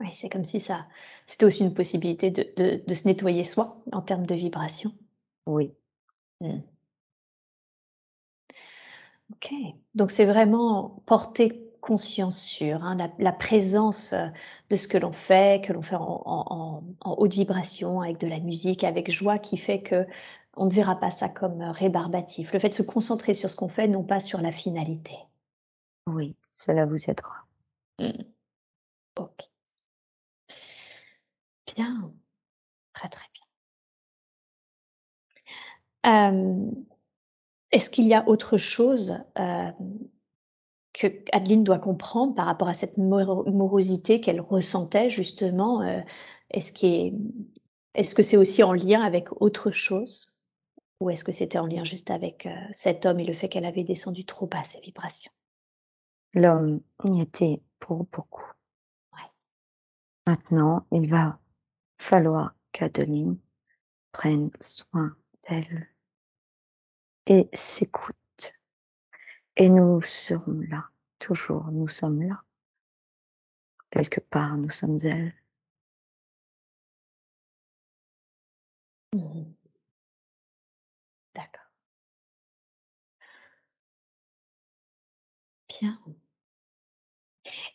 Oui, c'est comme si ça c'était aussi une possibilité de de de se nettoyer soi, en termes de vibrations. Oui. Mmh. OK. Donc c'est vraiment porter conscience sur, hein, la la présence, heu, de ce que l'on fait, que l'on fait en en en en haute vibration, avec de la musique, avec joie, qui fait qu'on ne verra pas ça comme, heu, rébarbatif. Le fait de se concentrer sur ce qu'on fait, non pas sur la finalité. Oui, cela vous aidera. Mmh. OK. Bien, très, très bien. Est-ce qu'il y a autre chose, hem, que Adeline doit comprendre par rapport à cette moro morosité qu'elle ressentait justement, est-ce qui est est-ce que c'est aussi en lien avec autre chose? Ou est-ce que c'était en lien juste avec, heu, cet homme et le fait qu'elle avait descendu trop bas ses vibrations? L'homme y était pour beaucoup. Ouais. Maintenant, il va falloir qu'Adeline prenne soin d'elle et s'écoute. Et nous serons là, toujours nous sommes là. Quelque part, nous sommes elle. Mmh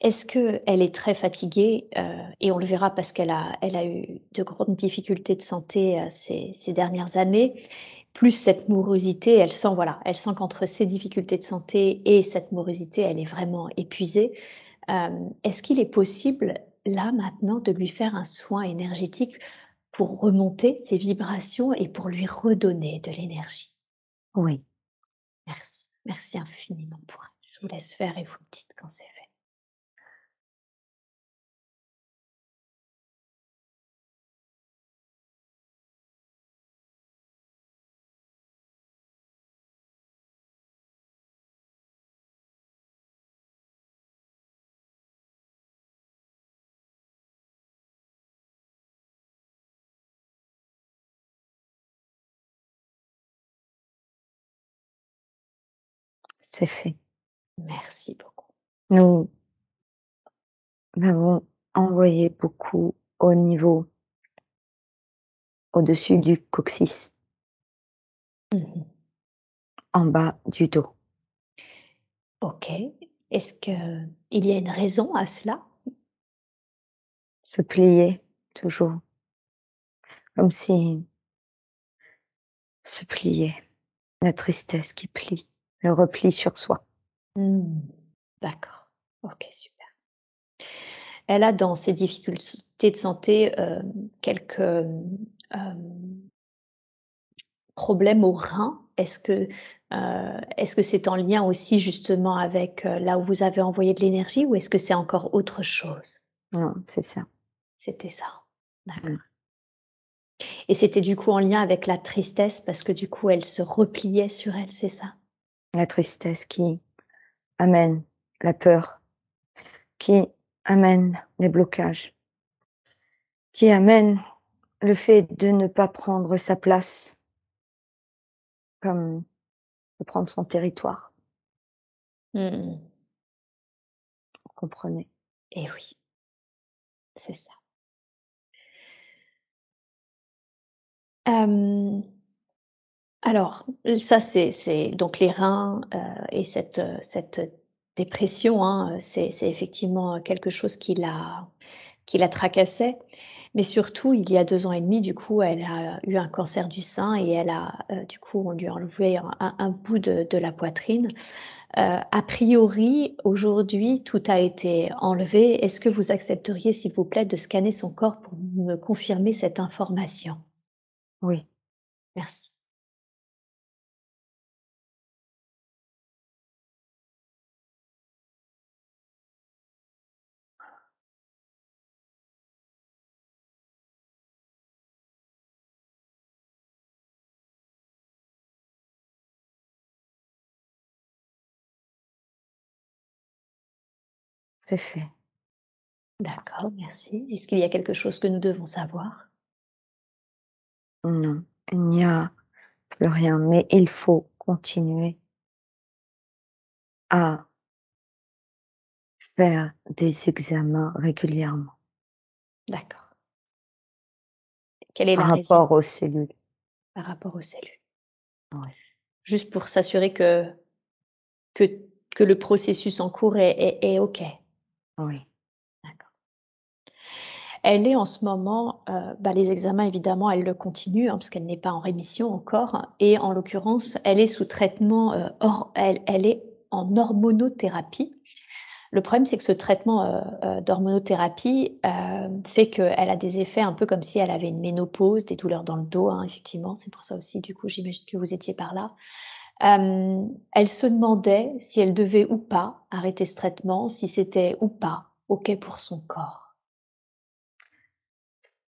Est-ce qu'elle est très fatiguée, heu, et on le verra parce qu'elle a elle a eu de grandes difficultés de santé, heu, ces ces dernières années, plus cette morosité, elle sent voilà, elle sent qu'entre ses difficultés de santé et cette morosité, elle est vraiment épuisée. Hem, est-ce qu'il est possible, là, maintenant, de lui faire un soin énergétique pour remonter ses vibrations et pour lui redonner de l'énergie? Oui. Merci, merci infiniment pour elle. Vous laisse faire et vous me dites quand c'est fait. C'est fait. Merci beaucoup. Nous avons envoyé beaucoup au niveau au-dessus du coccyx. Mmh mh. En bas du dos. OK. Est-ce qu'il y a une raison à cela? Se plier, toujours. Comme si se plier, la tristesse qui plie, le repli sur soi. Mmh. D'accord. OK, super. Elle a dans ses difficultés de santé, quelques, problèmes aux reins. Est-ce que, est-ce que c'est en lien aussi justement avec, là où vous avez envoyé de l'énergie ou est-ce que c'est encore autre chose? Non, c'est ça. C'était ça. D'accord. Mmh. Et c'était du coup en lien avec la tristesse parce que du coup elle se repliait sur elle, c'est ça? La tristesse qui amène la peur, qui amène les blocages. Qui amène le fait de ne pas prendre sa place. Comme de prendre son territoire. Mmh mh. Vous comprenez? Et oui. C'est ça. Alors, ça, c'est donc les reins euh, et cette, cette dépression, hein, c'est effectivement quelque chose qui la, qui la tracassait. Mais surtout, il y a deux ans et demi, du coup, elle a eu un cancer du sein et elle a, euh, du coup, on lui a enlevé un, bout de, la poitrine. Euh, a priori, aujourd'hui, tout a été enlevé. Est-ce que vous accepteriez, s'il vous plaît, de scanner son corps pour me confirmer cette information? Oui. Merci. C'est fait. D'accord, merci. Est-ce qu'il y a quelque chose que nous devons savoir? Non, il n'y a plus rien, mais il faut continuer à faire des examens régulièrement. D'accord. Quelle est par la rapport aux cellules Par rapport aux cellules. Juste pour s'assurer que, que, que, le processus en cours est, est, est OK. Oui. D'accord. Elle est en ce moment, euh, bah, les examens évidemment, elle le continue hein, parce qu'elle n'est pas en rémission encore. Et en l'occurrence, elle est sous traitement, euh, or, elle, elle, est en hormonothérapie. Le problème, c'est que ce traitement euh, euh d'hormonothérapie euh, fait qu'elle a des effets un peu comme si elle avait une ménopause, des douleurs dans le dos, hein, effectivement. C'est pour ça aussi, du coup, j'imagine que vous étiez par là. Euh, elle se demandait si elle devait ou pas arrêter ce traitement, si c'était ou pas OK pour son corps.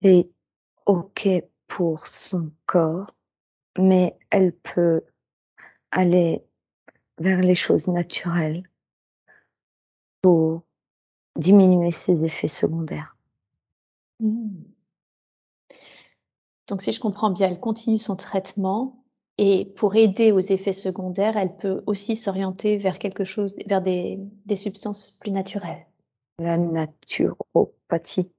C'est OK pour son corps, mais elle peut aller vers les choses naturelles pour diminuer ses effets secondaires. Mmh. Donc si je comprends bien, elle continue son traitement et pour aider aux effets secondaires, elle peut aussi s'orienter vers quelque chose, vers des, des substances plus naturelles. La naturopathie.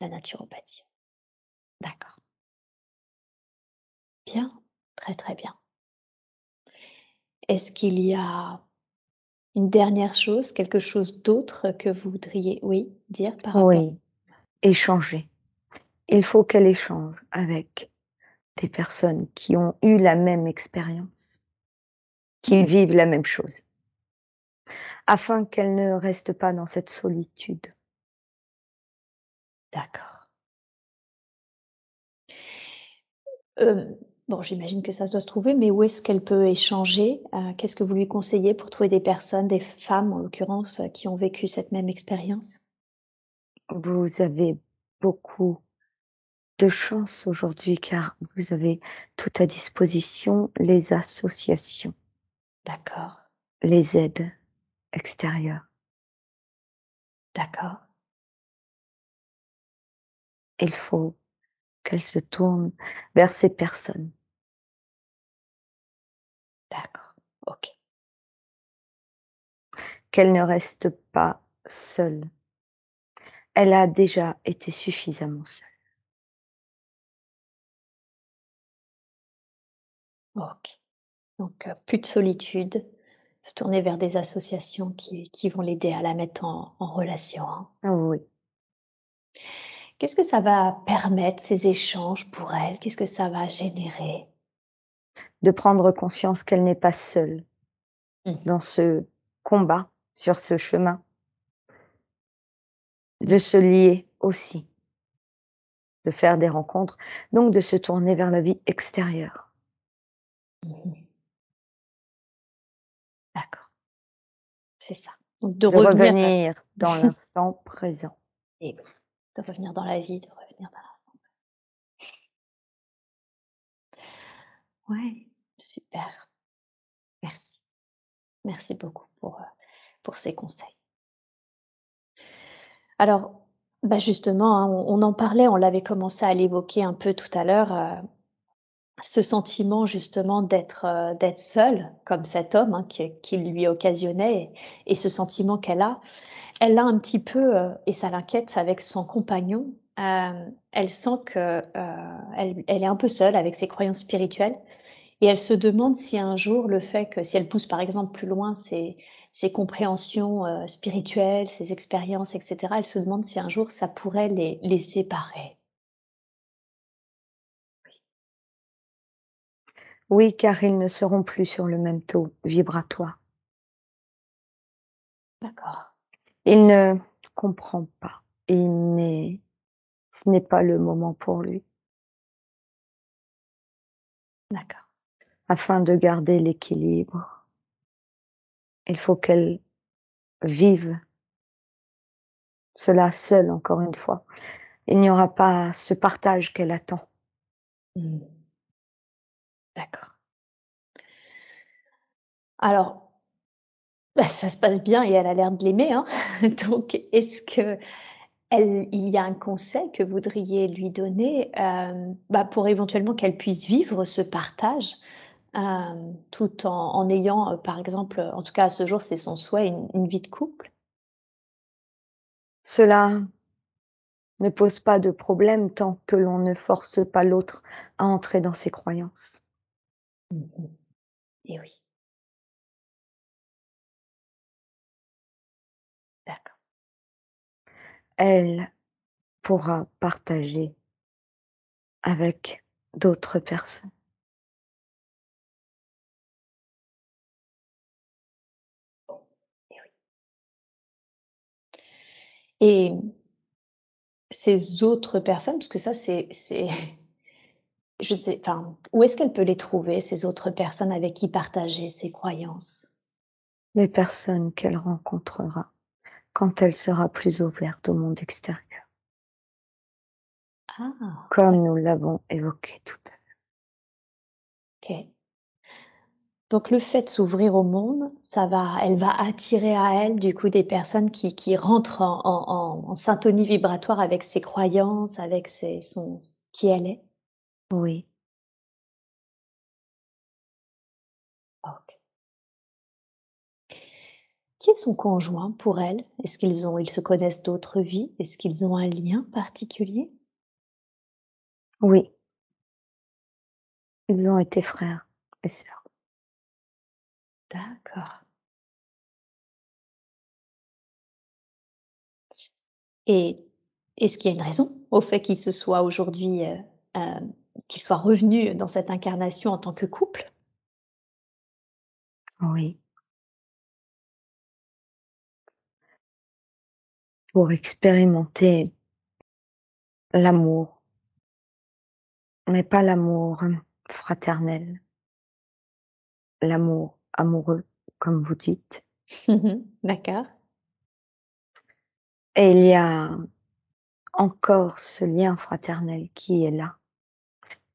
La naturopathie. D'accord. Bien, très très bien. Est-ce qu'il y a une dernière chose, quelque chose d'autre que vous voudriez, oui, dire par Oui, échanger. Il faut qu'elle échange avec des personnes qui ont eu la même expérience, qui vivent la même chose, afin qu'elle ne reste pas dans cette solitude. D'accord. Euh, bon, j'imagine que ça doit se trouver, mais où est-ce qu'elle peut échanger euh, Qu'est-ce que vous lui conseillez pour trouver des personnes, des femmes en l'occurrence, qui ont vécu cette même expérience? Vous avez beaucoup de chance aujourd'hui car vous avez tout à disposition les associations. D'accord. Les aides extérieures. D'accord. Il faut qu'elle se tourne vers ces personnes. D'accord. OK. Qu'elle ne reste pas seule. Elle a déjà été suffisamment seule. OK. Donc, euh, plus de solitude, se tourner vers des associations qui, qui vont l'aider à la mettre en, en relation. Hein. Ah oui. Qu'est-ce que ça va permettre, ces échanges pour elle? Qu'est-ce que ça va générer? De prendre conscience qu'elle n'est pas seule mmh. dans ce combat, sur ce chemin. De se lier aussi. De faire des rencontres. Donc de se tourner vers la vie extérieure. Mmh D'accord. C'est ça. Donc de, de revenir, dans [laughs] l'instant présent. Et de revenir dans la vie, de revenir dans l'instant. Ouais, super. Merci. Merci beaucoup pour, euh, pour ces conseils. Alors, bah justement, hein, on, on, en parlait, on l'avait commencé à l'évoquer un peu tout à l'heure. Euh, ce sentiment justement d'être euh, d'être seule, comme cet homme hein, qui, lui occasionnait, et, ce sentiment qu'elle a, elle l'a un petit peu, euh, et ça l'inquiète avec son compagnon, elle sent que, elle elle est un peu seule avec ses croyances spirituelles et elle se demande si un jour le fait que si elle pousse par exemple plus loin ses ses compréhensions, spirituelles, ses expériences et cetera, elle se demande si un jour ça pourrait les les séparer. Oui, car ils ne seront plus sur le même taux vibratoire. D'accord. Il ne comprend pas. Il n'est ce n'est pas le moment pour lui. D'accord. Afin de garder l'équilibre, il faut qu'elle vive cela seule, encore une fois. Il n'y aura pas ce partage qu'elle attend. Mmh. D'accord. Alors, bah, ça se passe bien et elle a l'air de l'aimer, hein. [laughs] Donc est-ce que il y a un conseil que vous voudriez lui donner, hem, bah, pour éventuellement qu'elle puisse vivre ce partage, hem, tout en ayant, heu, par exemple, en tout cas à ce jour, c'est son souhait, une vie de couple? Cela ne pose pas de problème tant que l'on ne force pas l'autre à entrer dans ses croyances. Mmh mh. Et oui. D'accord. Elle pourra partager avec d'autres personnes. Et ces autres personnes, parce que ça c'est je sais enfin, où est-ce qu'elle peut les trouver ces autres personnes avec qui partager ses croyances? Les personnes qu'elle rencontrera quand elle sera plus ouverte au monde extérieur. Ah! Comme nous l'avons évoqué tout à l'heure. OK. Donc le fait de s'ouvrir au monde, ça va elle va attirer à elle, du coup, des personnes qui qui rentrent en en en en syntonie vibratoire avec ses croyances, avec ses son qui elle est? Oui. OK. Qui est son conjoint pour elle? Est-ce qu'ils ont ils se connaissent d'autres vies? Est-ce qu'ils ont un lien particulier? Oui. Ils ont été frères et sœurs. D'accord. Et est-ce qu'il y a une raison au fait qu'ils se soient aujourd'hui, heu, hem, qu'ils soient revenus dans cette incarnation en tant que couple? Oui. Pour expérimenter l'amour. Mais pas l'amour fraternel. L'amour amoureux, comme vous dites. [laughs] D'accord. Et il y a encore ce lien fraternel qui est là.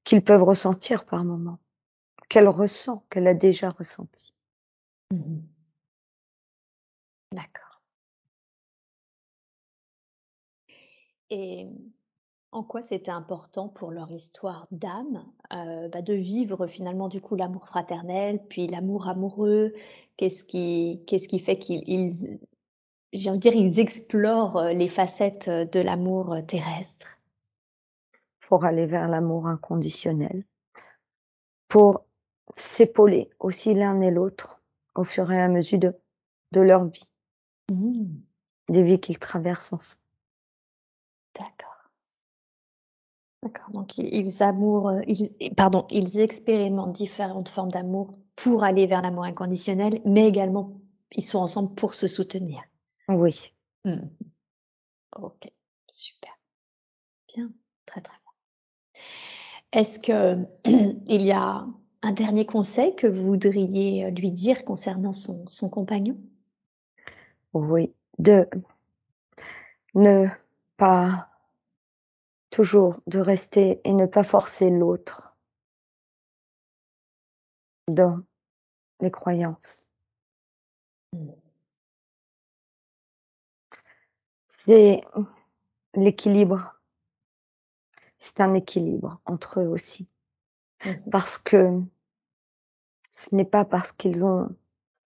Qu'ils peuvent ressentir par moments. Qu'elle ressent, qu'elle a déjà ressenti. Mmh mh. D'accord. Et en quoi c'était important pour leur histoire d'âme, heu, bah, de vivre finalement du coup l'amour fraternel, puis l'amour amoureux? Qu'est-ce qui qu'est-ce qui fait qu'ils ils j'ai envie de dire, ils explorent, heu, les facettes, heu, de l'amour, terrestre? Pour aller vers l'amour inconditionnel. Pour s'épauler aussi l'un et l'autre, au fur et à mesure de de leur vie. Mmh. Des vies qu'ils traversent ensemble. D'accord. D'accord, donc ils ils et pardon, ils expérimentent différentes formes d'amour pour aller vers l'amour inconditionnel, mais également ils sont ensemble pour se soutenir? Oui. Mmh mh. OK, super. Bien, très, très bien. Est-ce que [clears throat] il y a un dernier conseil que vous voudriez, heu, lui dire concernant son son compagnon? Oui, de ne pas toujours de rester et ne pas forcer l'autre dans les croyances. Mmh. C'est l'équilibre. C'est un équilibre entre eux aussi. Mmh mh. Parce que ce n'est pas parce qu'ils ont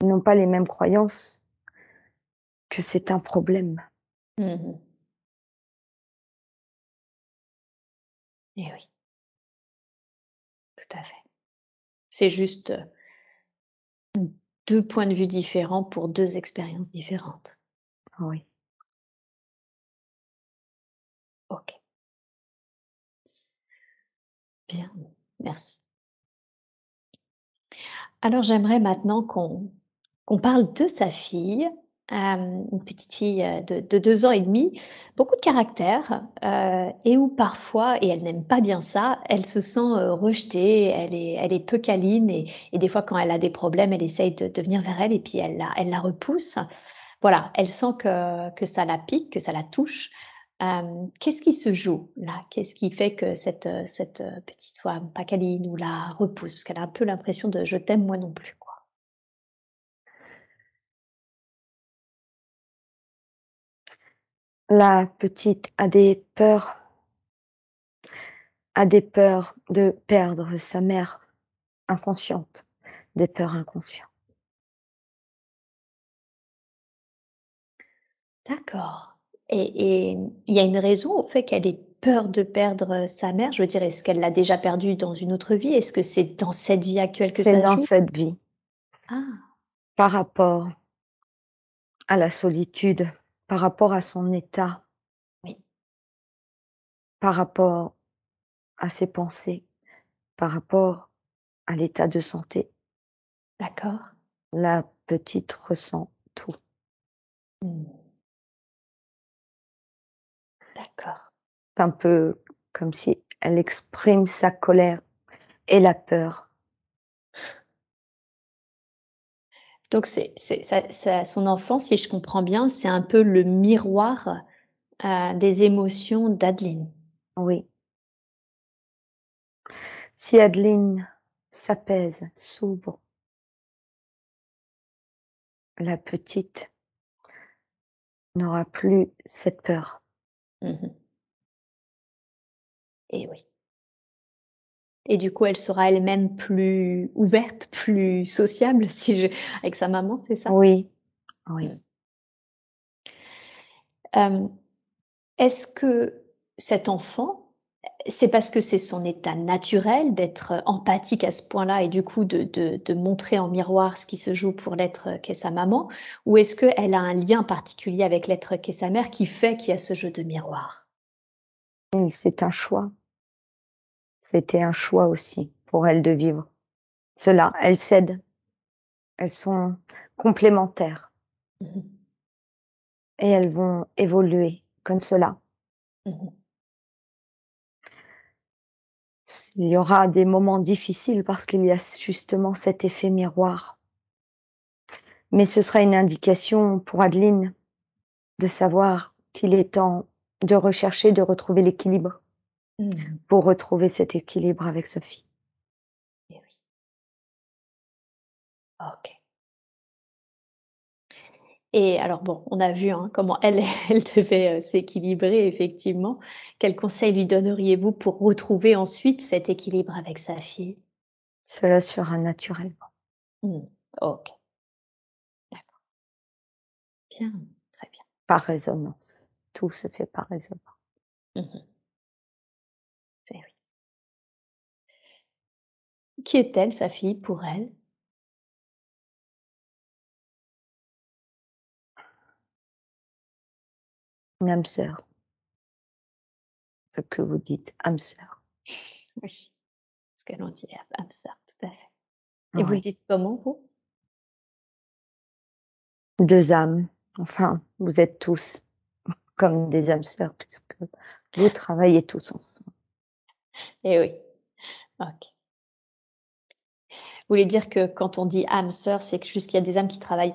n'ont pas les mêmes croyances que c'est un problème. Mmh mh. Eh oui. Tout à fait. C'est juste, 2 points de vue différents pour 2 expériences différentes. Oui. OK. Bien, merci. Alors j'aimerais maintenant qu'on parle de sa fille, hem, une petite fille, heu, de de 2 ans et demi, beaucoup de caractère, heu et où parfois et elle n'aime pas bien ça, elle se sent, rejetée, elle est elle est peu câline et et des fois quand elle a des problèmes, elle essaye de de venir vers elle et puis elle la elle la repousse. Voilà, elle sent que que ça la pique, que ça la touche. Hem, qu'est-ce qui se joue là? Qu'est-ce qui fait que cette, cette, heu, petite soit pas câline ou la repousse? Parce qu'elle a un peu l'impression de: «Je t'aime moi non plus», quoi. La petite a des peurs a des peurs de perdre sa mère inconsciente, des peurs inconscientes. D'accord et il y a une raison au fait qu'elle ait peur de perdre, heu, sa mère? Je veux dire, est-ce qu'elle l'a déjà perdue dans une autre vie? Est-ce que c'est dans cette vie actuelle que C'est ça se dans joue? cette vie, Ah! par rapport à la solitude, par rapport à son état, Oui, par rapport à ses pensées, par rapport à l'état de santé. d'accord. La petite ressent tout. Mmh. D'accord. C'est un peu comme si elle exprime sa colère et la peur. Donc c'est c'est ça ça son enfance, si je comprends bien, c'est un peu le miroir, heu, des émotions d'Adeline? Oui. Si Adeline s'apaise, s'ouvre, la petite n'aura plus cette peur. Mmh et oui et du coup, elle sera elle-même plus ouverte, plus sociable [laughs] si je avec sa maman, c'est ça? Oui, oui. Mmh. Hem, est-ce que cet enfant, c'est parce que c'est son état naturel d'être, empathique à ce point-là et du coup de de de montrer en miroir ce qui se joue pour l'être qu'est sa maman? Ou est-ce qu'elle a un lien particulier avec l'être qu'est sa mère qui fait qu'il y a ce jeu de miroir? C'est un choix. C'était un choix aussi pour elle de vivre cela. Elles s'aident, elles sont complémentaires Mmh mh. et elles vont évoluer comme cela. Mmh Il y aura des moments difficiles parce qu'il y a justement cet effet miroir. Mais ce sera une indication pour Adeline de savoir qu'il est temps de rechercher, de retrouver l'équilibre, Mmh pour retrouver cet équilibre avec sa fille. et oui. OK. Et alors bon, on a vu, hein, comment elle, [laughs] elle devait, heu, s'équilibrer effectivement. Quels conseils lui donneriez-vous pour retrouver ensuite cet équilibre avec sa fille? Cela sera naturellement, Mmh. OK, d'accord. Bien, très bien. par résonance. Tout se fait par résonance. Mmh C'est oui. Qui est-elle, sa fille, pour elle? Une âme sœur, ce que vous dites, âme sœur. Oui, ce que l'on dit âme sœur, tout à fait. Et vous le dites comment, vous? 2 âmes, enfin, vous êtes tous comme des âmes sœurs puisque vous travaillez tous ensemble. Eh oui, OK. Vous voulez dire que quand on dit âme sœur, c'est juste qu'il y a des âmes qui travaillent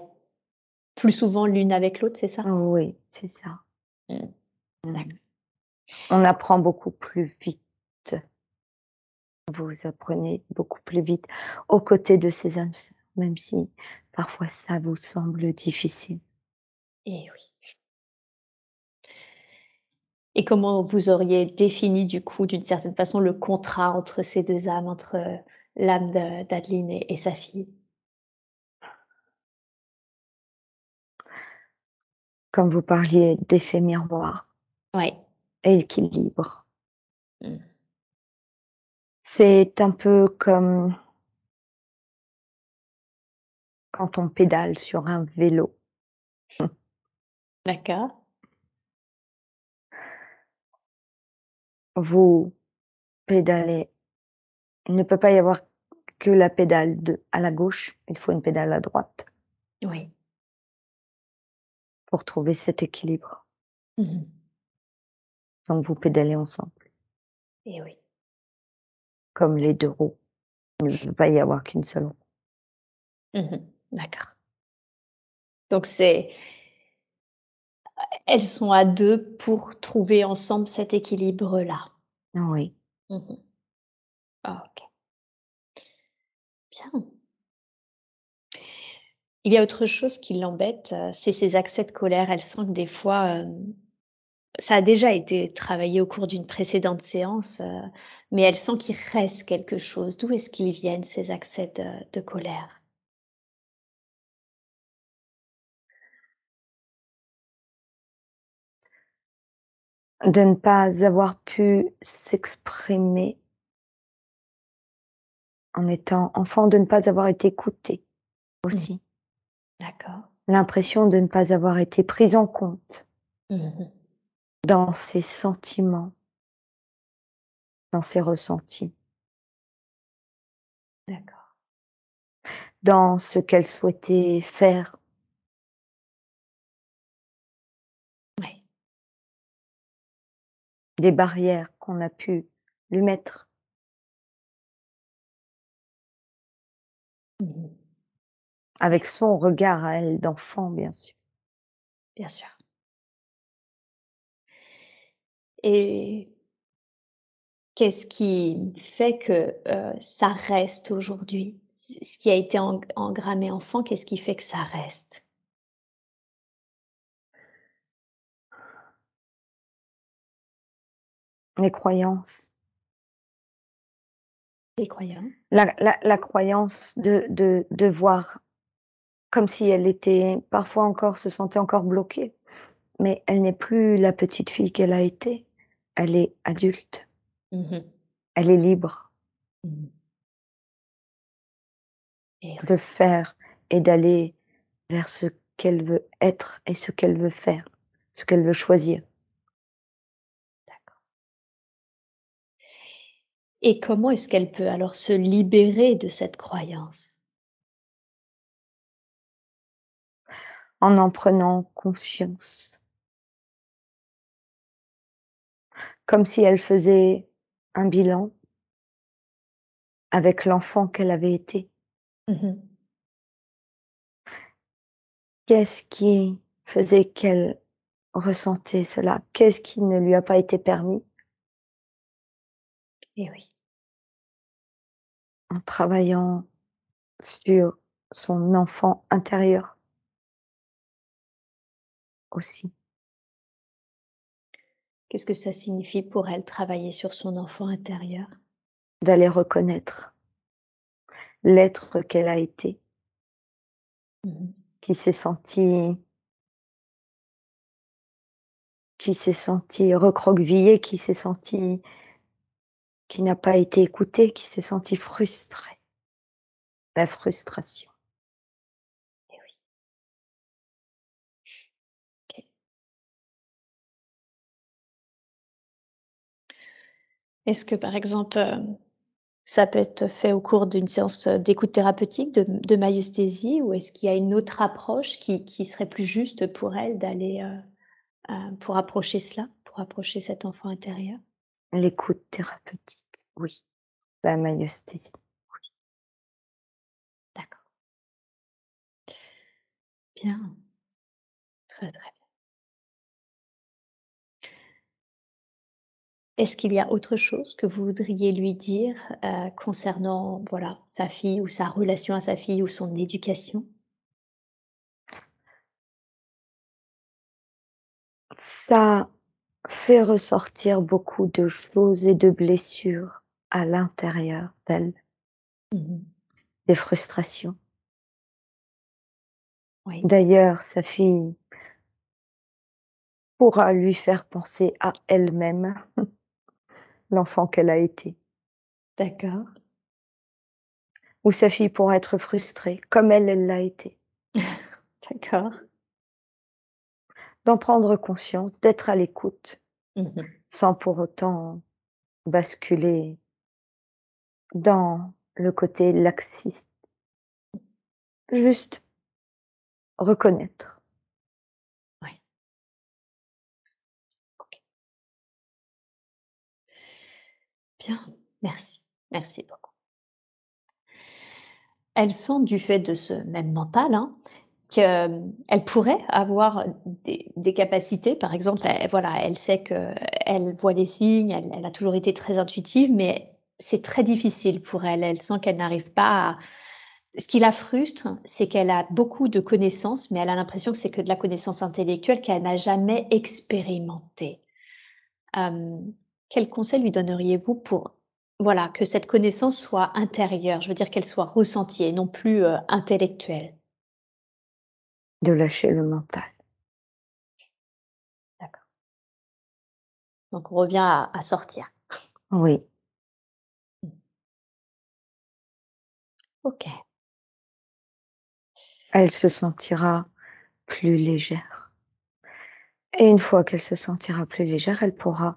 plus souvent l'une avec l'autre, c'est ça? Oui, c'est ça. Mmh, Mmh. On apprend beaucoup plus vite. Vous apprenez beaucoup plus vite aux côtés de ces âmes même si parfois ça vous semble difficile. Eh oui. Et comment vous auriez défini du coup, d'une certaine façon, le contrat entre ces 2 âmes, entre, heu, l'âme de d'Adeline et et sa fille? Comme vous parliez d'effet miroir Ouais. et équilibre. Mmh. C'est un peu comme quand on pédale sur un vélo. [laughs] D'accord. Vous pédalez. Il ne peut pas y avoir que la pédale de à la gauche, il faut une pédale à droite. Oui. Pour trouver cet équilibre. Mmh Donc vous pédalez ensemble. Et oui. Comme les 2 roues. Il ne peut pas y avoir qu'une seule roue. Mmh D'accord. Donc c'est elles sont à 2 pour trouver ensemble cet équilibre-là? Oui. Mmh OK. Bien. Il y a autre chose qui l'embête, heu, c'est ses accès de colère. Elle sent que des fois, hem, ça a déjà été travaillé au cours d'une précédente séance, heu, mais elle sent qu'il reste quelque chose. D'où est-ce qu'ils viennent ces accès de de colère? De ne pas avoir pu s'exprimer en étant enfant, de ne pas avoir été écoutée Mmh. aussi. D'accord. L'impression de ne pas avoir été prise en compte Mmh dans ses sentiments, dans ses ressentis, D'accord. dans ce qu'elle souhaitait faire. Oui. Des barrières qu'on a pu lui mettre. Mmh Avec son regard à elle d'enfant, bien sûr. Bien sûr. Et qu'est-ce qui fait que, ça reste aujourd'hui? Ce qui a été eng engrammé enfant, qu'est-ce qui fait que ça reste? Les croyances. Les croyances? La la la croyance de de de voir comme si elle était parfois encore se sentait encore bloquée, mais elle n'est plus la petite fille qu'elle a été. Elle est adulte, Mmh elle est libre Mmh Et de faire et d'aller vers ce qu'elle veut être et ce qu'elle veut faire, ce qu'elle veut choisir. d'accord. Et comment est-ce qu'elle peut alors se libérer de cette croyance? En en prenant conscience. Comme si elle faisait un bilan avec l'enfant qu'elle avait été. Mmh Qu'est-ce qui faisait qu'elle ressentait cela? Qu'est-ce qui ne lui a pas été permis? Et oui. En travaillant sur son enfant intérieur aussi. Qu'est-ce que ça signifie pour elle, travailler sur son enfant intérieur? D'aller reconnaître l'être qu'elle a été, Mmh qui s'est senti qui s'est senti recroquevillé, qui s'est senti qui n'a pas été écouté, qui s'est senti frustré. La frustration. Est-ce que par exemple, hem, ça peut être fait au cours d'une séance, heu, d'écoute thérapeutique, de de ou est-ce qu'il y a une autre approche qui qui serait plus juste pour elle d'aller, heu, pour approcher cela, pour approcher cet enfant intérieur? L'écoute thérapeutique, oui. La maïeusthésie. D'accord. Bien. Très, très Est-ce qu'il y a autre chose que vous voudriez lui dire, heu, concernant, voilà, sa fille ou sa relation à sa fille ou son éducation? Ça fait ressortir beaucoup de choses et de blessures à l'intérieur d'elle, Mmh des frustrations. Oui. D'ailleurs, sa fille pourra lui faire penser à elle-même, l'enfant qu'elle a été. D'accord. Où sa fille pourra être frustrée, comme elle, elle l'a été. [laughs] D'accord. D'en prendre conscience, d'être à l'écoute, Mmh sans pour autant basculer dans le côté laxiste. Juste reconnaître. Merci. Merci beaucoup. Elle sent du fait de ce même mental, hein, qu'elle pourrait avoir des capacités. Par exemple, elle voilà, elle sait qu'elle voit les signes, elle a toujours été très intuitive, mais c'est très difficile pour elle. Elle sent qu'elle n'arrive pas à ce qui la frustre, c'est qu'elle a beaucoup de connaissances, mais elle a l'impression que c'est que de la connaissance intellectuelle qu'elle n'a jamais expérimentée. Quel conseil lui donneriez-vous pour, voilà, que cette connaissance soit intérieure? Je veux dire qu'elle soit ressentie et non plus, heu, intellectuelle? De lâcher le mental. D'accord. Donc on revient à à sortir. Oui. OK. Elle se sentira plus légère. Et une fois qu'elle se sentira plus légère, elle pourra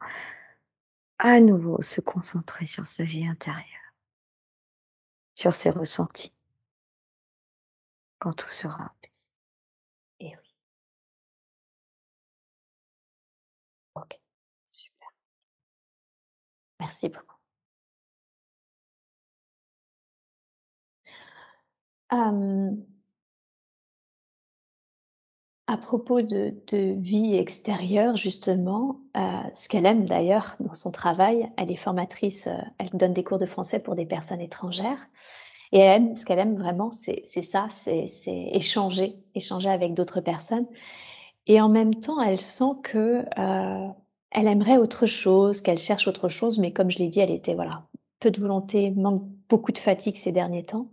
à nouveau se concentrer sur sa vie intérieure. Sur ses ressentis. Quand tout sera apaisé. Eh oui. OK, super. Merci beaucoup. À propos de vie extérieure justement, heu, ce qu'elle aime d'ailleurs dans son travail, elle est formatrice, heu, elle donne des cours de français pour des personnes étrangères. Et elle aime ce qu'elle aime vraiment c'est ça, c'est échanger, échanger avec d'autres personnes. Et en même temps elle sent que, heu, elle aimerait autre chose, qu'elle cherche autre chose mais comme je l'ai dit, elle était voilà, peu de volonté, manque beaucoup de fatigue ces derniers temps.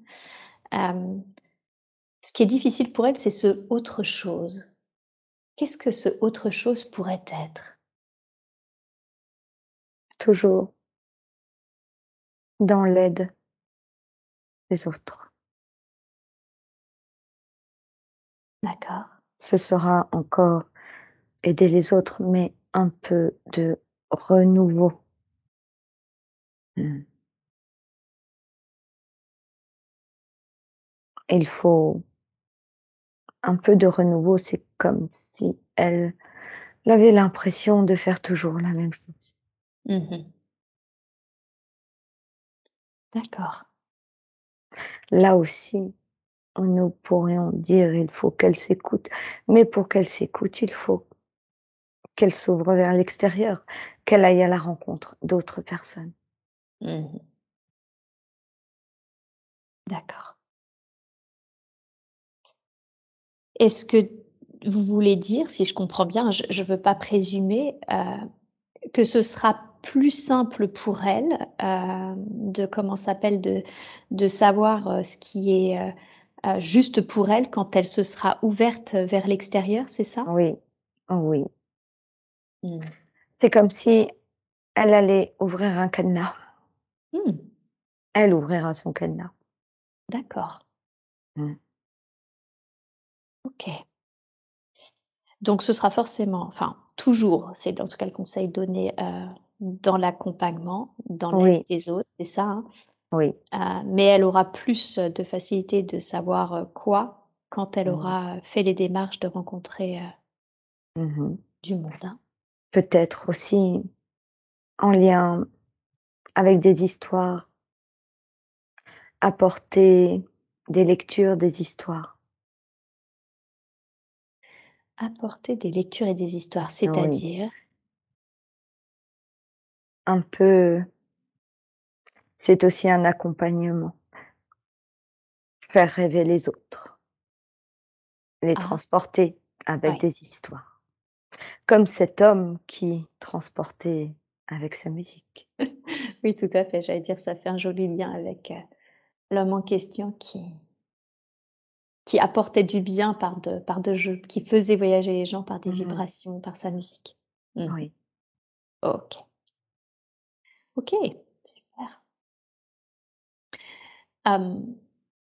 Ce qui est difficile pour elle, c'est ce autre chose. Qu'est-ce que ce autre chose pourrait être? Toujours dans l'aide des autres. D'accord. Ce sera encore aider les autres, mais un peu de renouveau. Mmh. Il faut un peu de renouveau, c'est comme si elle avait l'impression de faire toujours la même chose. Mmh mh. D'accord. Là aussi, nous pourrions dire: «Il faut qu'elle s'écoute», mais pour qu'elle s'écoute, il faut qu'elle s'ouvre vers l'extérieur, qu'elle aille à la rencontre d'autres personnes. Mmh mh. Est-ce que vous voulez dire, si je comprends bien, je je veux pas présumer, heu, que ce sera plus simple pour elle, hem, de comment s'appelle? De de savoir, heu, ce qui est, juste pour elle quand elle se sera ouverte vers l'extérieur, c'est ça? Oui, oui. Mmh. C'est comme si elle allait ouvrir un cadenas. Mmh. Elle ouvrira son cadenas. D'accord. Mmh. OK. Donc ce sera forcément enfin toujours, c'est en tout cas le conseil donné, heu, dans l'accompagnement, dans l'aide Oui, des autres, c'est ça, hein? oui. Heu, mais elle aura plus, de facilité de savoir, heu, quoi quand elle Mmh. aura fait les démarches de rencontrer, Mmh mh. du monde, hein. Peut-être aussi en lien avec des histoires, apporter des lectures, des histoires. Apporter des lectures et des histoires, Oui, c'est-à-dire? un peu c'est aussi un accompagnement. Faire rêver les autres, les Ah, transporter avec ouais. des histoires. Comme cet homme qui transportait avec sa musique. [laughs] Oui, tout à fait, j'allais dire ça fait un joli lien avec, heu, l'homme en question qui qui apportait du bien par de par de jeux, qui faisait voyager les gens par des Mmh mh. vibrations, par sa musique. Mmh Oui. OK. OK, super.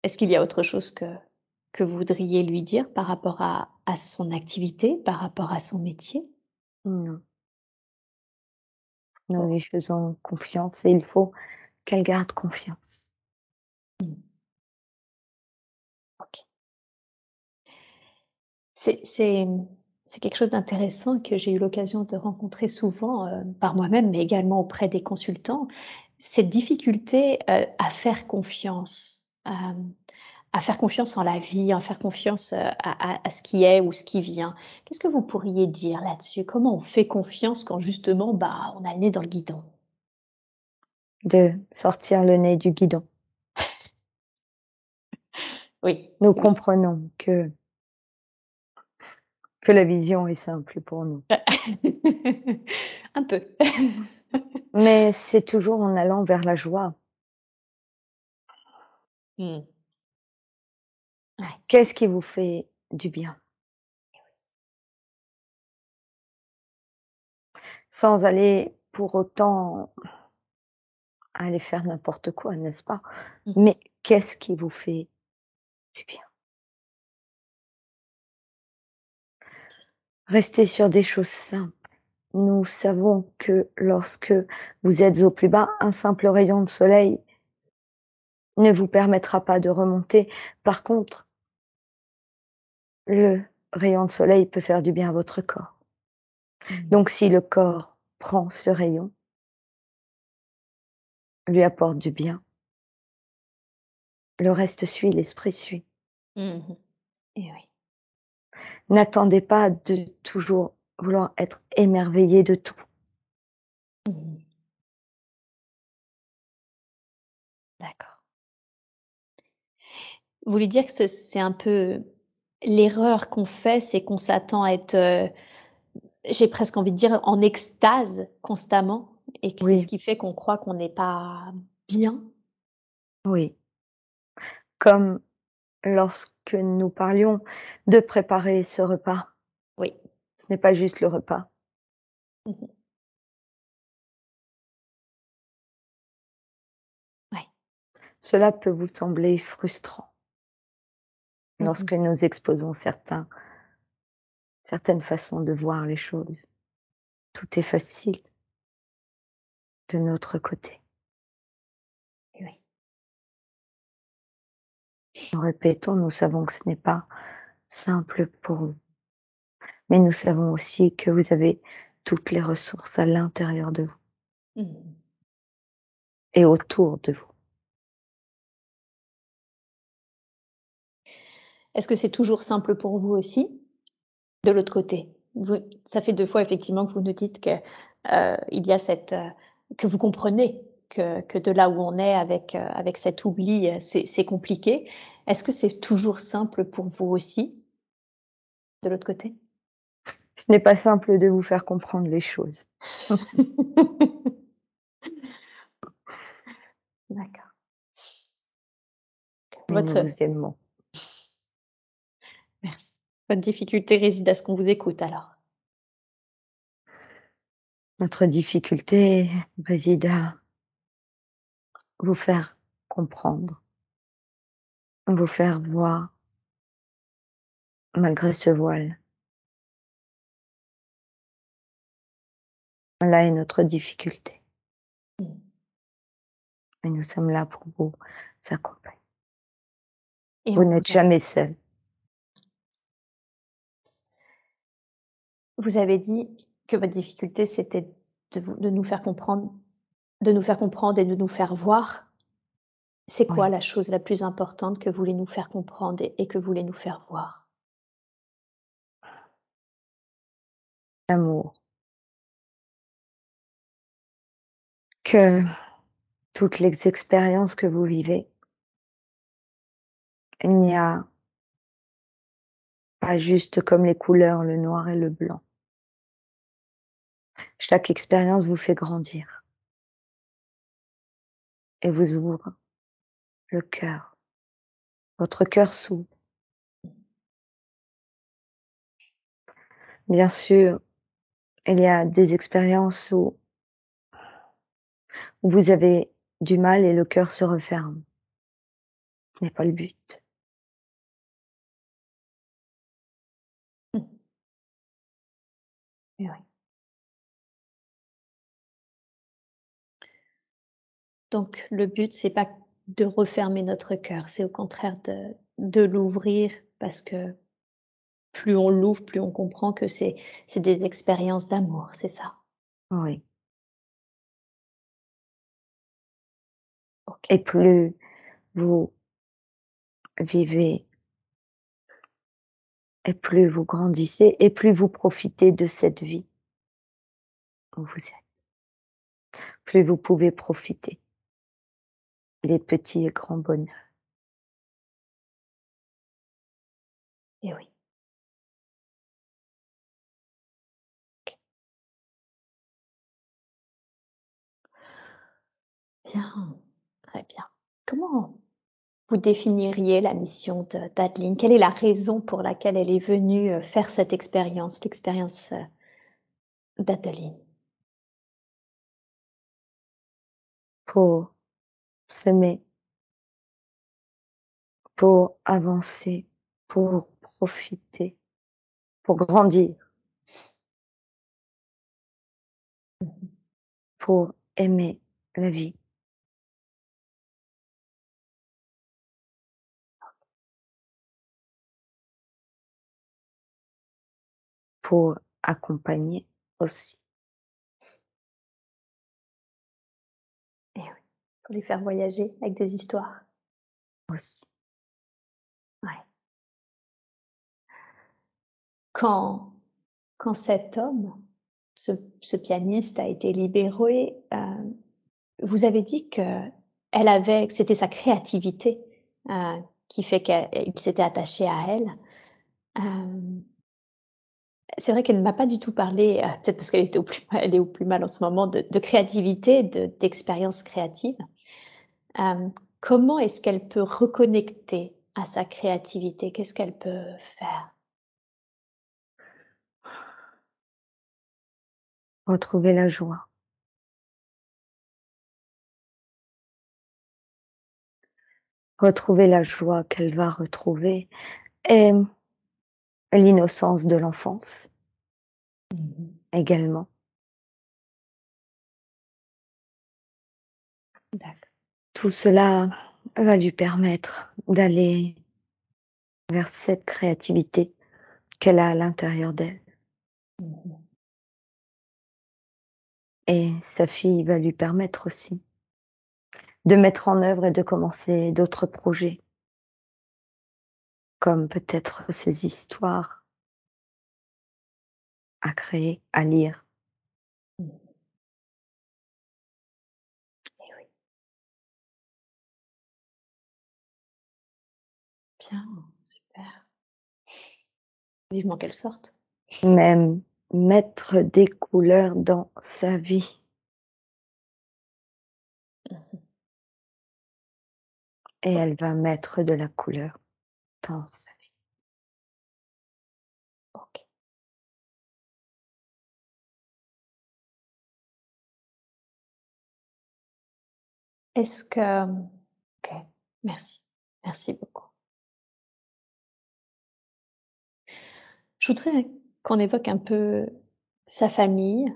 est-ce qu'il y a autre chose que que vous voudriez lui dire par rapport à à son activité, par rapport à son métier? Non. Nous lui faisons confiance et il faut qu'elle garde confiance. C'est quelque chose d'intéressant que j'ai eu l'occasion de rencontrer souvent, heu, par moi-même, mais également auprès des consultants. Cette difficulté, heu, à faire confiance, hem, à faire confiance en la vie, à faire confiance, à à à ce qui est ou ce qui vient. Qu'est-ce que vous pourriez dire là-dessus? Comment on fait confiance quand justement, bah, on a le nez dans le guidon? De sortir le nez du guidon. Oui, Nous oui. comprenons que que la vision est simple pour nous. [laughs] Un peu. [laughs] Mais c'est toujours en allant vers la joie. Ouais. Qu'est-ce qui vous fait du bien? Sans aller pour autant aller faire n'importe quoi, n'est-ce pas? Mmh. Mais qu'est-ce qui vous fait du bien? Restez sur des choses simples. Nous savons que lorsque vous êtes au plus bas, un simple rayon de soleil ne vous permettra pas de remonter. Par contre le rayon de soleil peut faire du bien à votre corps. Mmh. Donc si le corps prend ce rayon lui apporte du bien le reste suit, l'esprit suit. Mmh mh. Et oui. N'attendez pas de toujours vouloir être émerveillé de tout. Mmh. D'accord. Vous voulez dire que ce c'est un peu l'erreur qu'on fait, c'est qu'on s'attend à être, heu, j'ai presque envie de dire en extase constamment et que c'est ce qui fait qu'on croit qu'on n'est pas bien? Oui. Comme lorsque nous parlions de préparer ce repas. Oui. Ce n'est pas juste le repas. Mmh mh. Ouais. Cela peut vous sembler frustrant. Mmh mh. Lorsque nous exposons certains certaines façons de voir les choses. Tout est facile de notre côté. Nous répétons, nous savons que ce n'est pas simple pour vous. Mais nous savons aussi que vous avez toutes les ressources à l'intérieur de vous. Mmh mh. Et autour de vous. Est-ce que c'est toujours simple pour vous aussi? De l'autre côté? Vous ça fait 2 fois effectivement que vous nous dites que, il y a cette, heu que vous comprenez que que de là où on est avec, heu, avec cet oubli, c'est compliqué. Est-ce que c'est toujours simple pour vous aussi? De l'autre côté? Ce n'est pas simple de vous faire comprendre les choses. [laughs] D'accord. Nous Votre. Merci. Votre difficulté réside à ce qu'on vous écoute alors? Notre difficulté réside à vous faire comprendre. Vous faire voir malgré ce voile. Là est notre difficulté. Et nous sommes là pour vous accompagner. Et Vous n'êtes jamais seul. Vous avez dit que votre difficulté, c'était de nous faire comprendre de nous faire comprendre et de nous faire voir. C'est quoi la chose la plus importante que vous voulez nous faire comprendre et et que vous voulez nous faire voir? L'amour. Que toutes les expériences que vous vivez il n'y a pas juste comme les couleurs, le noir et le blanc. Chaque expérience vous fait grandir. Et vous ouvre le cœur. Votre cœur s'ouvre. Bien sûr, il y a des expériences où vous avez du mal et le cœur se referme. n'est pas le but. Donc le but, c'est pas de refermer notre cœur, c'est au contraire de de l'ouvrir parce que plus on l'ouvre, plus on comprend que c'est c'est des expériences d'amour, c'est ça? Oui. Et plus vous vivez et plus vous grandissez et plus vous profitez de cette vie où vous êtes, plus vous pouvez profiter des petits et grands bonheurs. Et oui. Bien, très bien. Comment vous définiriez la mission de d'Adeline? Quelle est la raison pour laquelle elle est venue, heu, faire cette expérience, l'expérience, heu, d'Adeline? Pour s'aimer. Pour avancer, pour profiter, pour grandir. Pour aimer la vie. Pour accompagner aussi. Pour les faire voyager avec des histoires. Aussi. Ouais. Quand quand cet homme, ce ce pianiste a été libéré, heu, vous avez dit qu'elle avait que c'était sa créativité, heu, qui fait qu'il s'était attaché à elle. Hem c'est vrai qu'elle ne m'a pas du tout parlé, peut-être parce qu'elle était au plus mal [laughs] elle est au plus mal en ce moment, de de créativité, de d'expérience créative. Hem, comment est-ce qu'elle peut reconnecter à sa créativité? Qu'est-ce qu'elle peut faire? Retrouver la joie. Retrouver la joie qu'elle va retrouver et l'innocence de l'enfance. Mmh mh. Également. Tout cela va lui permettre d'aller vers cette créativité qu'elle a à l'intérieur d'elle. Et sa fille va lui permettre aussi de mettre en œuvre et de commencer d'autres projets. Comme peut-être ces histoires à créer, à lire. Bien, super. Vivement qu'elle sorte. Même mettre des couleurs dans sa vie. Mmh. Et elle va mettre de la couleur dans sa vie. OK. Est-ce que, OK, merci, merci beaucoup. Je voudrais qu'on évoque un peu sa famille.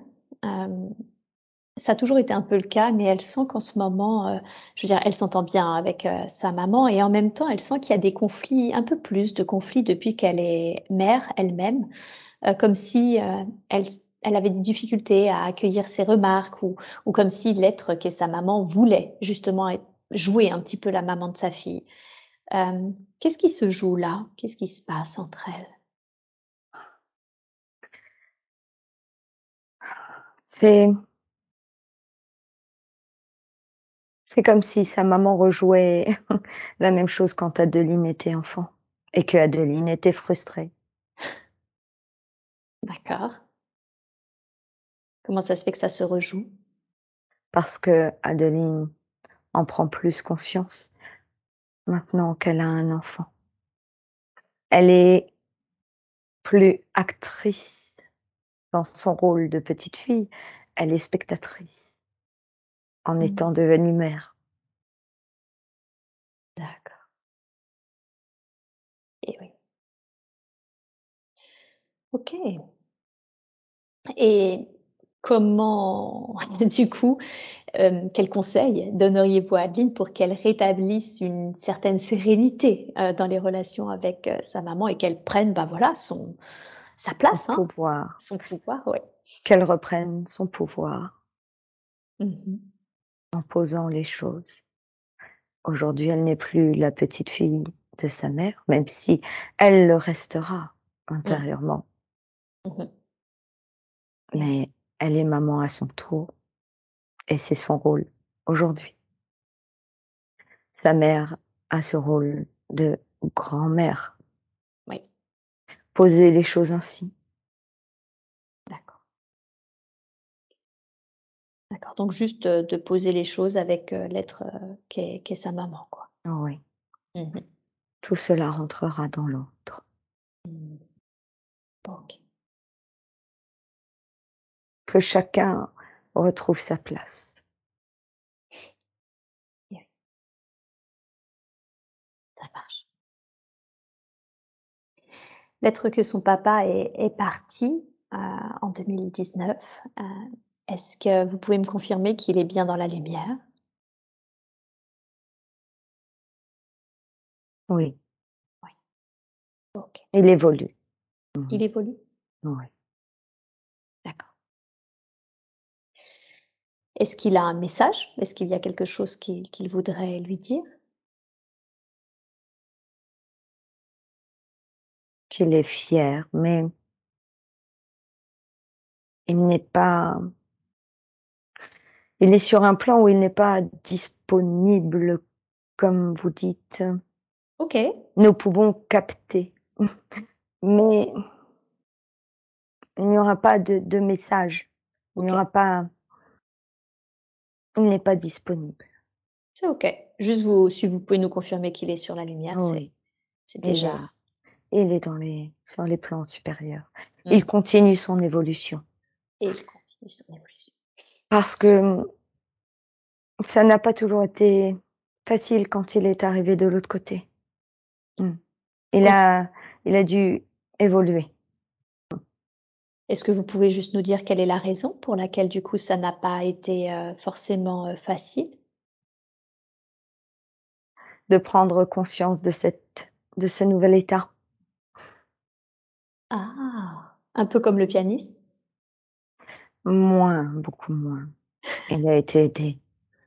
Ça a toujours été un peu le cas, mais elle sent qu'en ce moment, heu, je veux dire, elle s'entend bien avec, heu, sa maman et en même temps, elle sent qu'il y a des conflits, un peu plus de conflits depuis qu'elle est mère elle-même. Heu, comme si, elle avait des difficultés à accueillir ses remarques ou comme si l'être qu'est sa maman voulait justement jouer un petit peu la maman de sa fille. Qu'est-ce qui se joue là? Qu'est-ce qui se passe entre elles? C'est c'est comme si sa maman rejouait [laughs] la même chose quand Adeline était enfant et qu'Adeline était frustrée. D'accord. Comment ça se fait que ça se rejoue? Parce qu'Adeline en prend plus conscience maintenant qu'elle a un enfant. Elle est plus actrice dans son rôle de petite fille, elle est spectatrice en mmh étant devenue mère. D'accord. Et oui. Ok. Et comment, [laughs] du coup, euh, conseil donneriez-vous à Adeline pour qu'elle rétablisse une certaine sérénité dans les relations avec sa maman et qu'elle prenne, bah voilà, son, sa place, son hein, pouvoir, son pouvoir, oui. qu'elle reprenne son pouvoir Mmh en posant les choses. Aujourd'hui, elle n'est plus la petite fille de sa mère, même si elle le restera intérieurement. Mmh Mais elle est maman à son tour et c'est son rôle aujourd'hui. Sa mère a ce rôle de grand-mère. Poser les choses ainsi. D'accord. D'accord, donc juste, heu, de poser les choses avec, heu, l'être, heu, qu'est qu'est sa maman, quoi. Oui. Mmh Tout cela rentrera dans l'autre. Mmh. OK. Que chacun retrouve sa place. L'être que son papa est est parti, heu, en 2019, heu, est-ce que vous pouvez me confirmer qu'il est bien dans la lumière? Oui, il évolue. Mmh Il évolue? Oui. D'accord. Est-ce qu'il a un message? Est-ce qu'il y a quelque chose qu'il qu'il voudrait lui dire? Qu'il est fier, mais il n'est pas il est sur un plan où il n'est pas disponible, comme vous dites. OK. Nous pouvons capter, mais il n'y aura pas de de message. Il n'y aura pas il n'est pas disponible. C'est OK. Juste vous si vous pouvez nous confirmer qu'il est sur la lumière, c'est Oui, déjà il est dans les sur les plans supérieurs. Mmh. Il continue son évolution. et il continue son évolution. Parce que, mmh ça n'a pas toujours été facile quand il est arrivé de l'autre côté. Mmh. Il a il a dû évoluer. Est-ce que vous pouvez juste nous dire quelle est la raison pour laquelle, du coup, ça n'a pas été, heu, forcément, heu, facile? De prendre conscience de cette de ce nouvel état. Ah! Un peu comme le pianiste? Moins, beaucoup moins. Il a été aidé.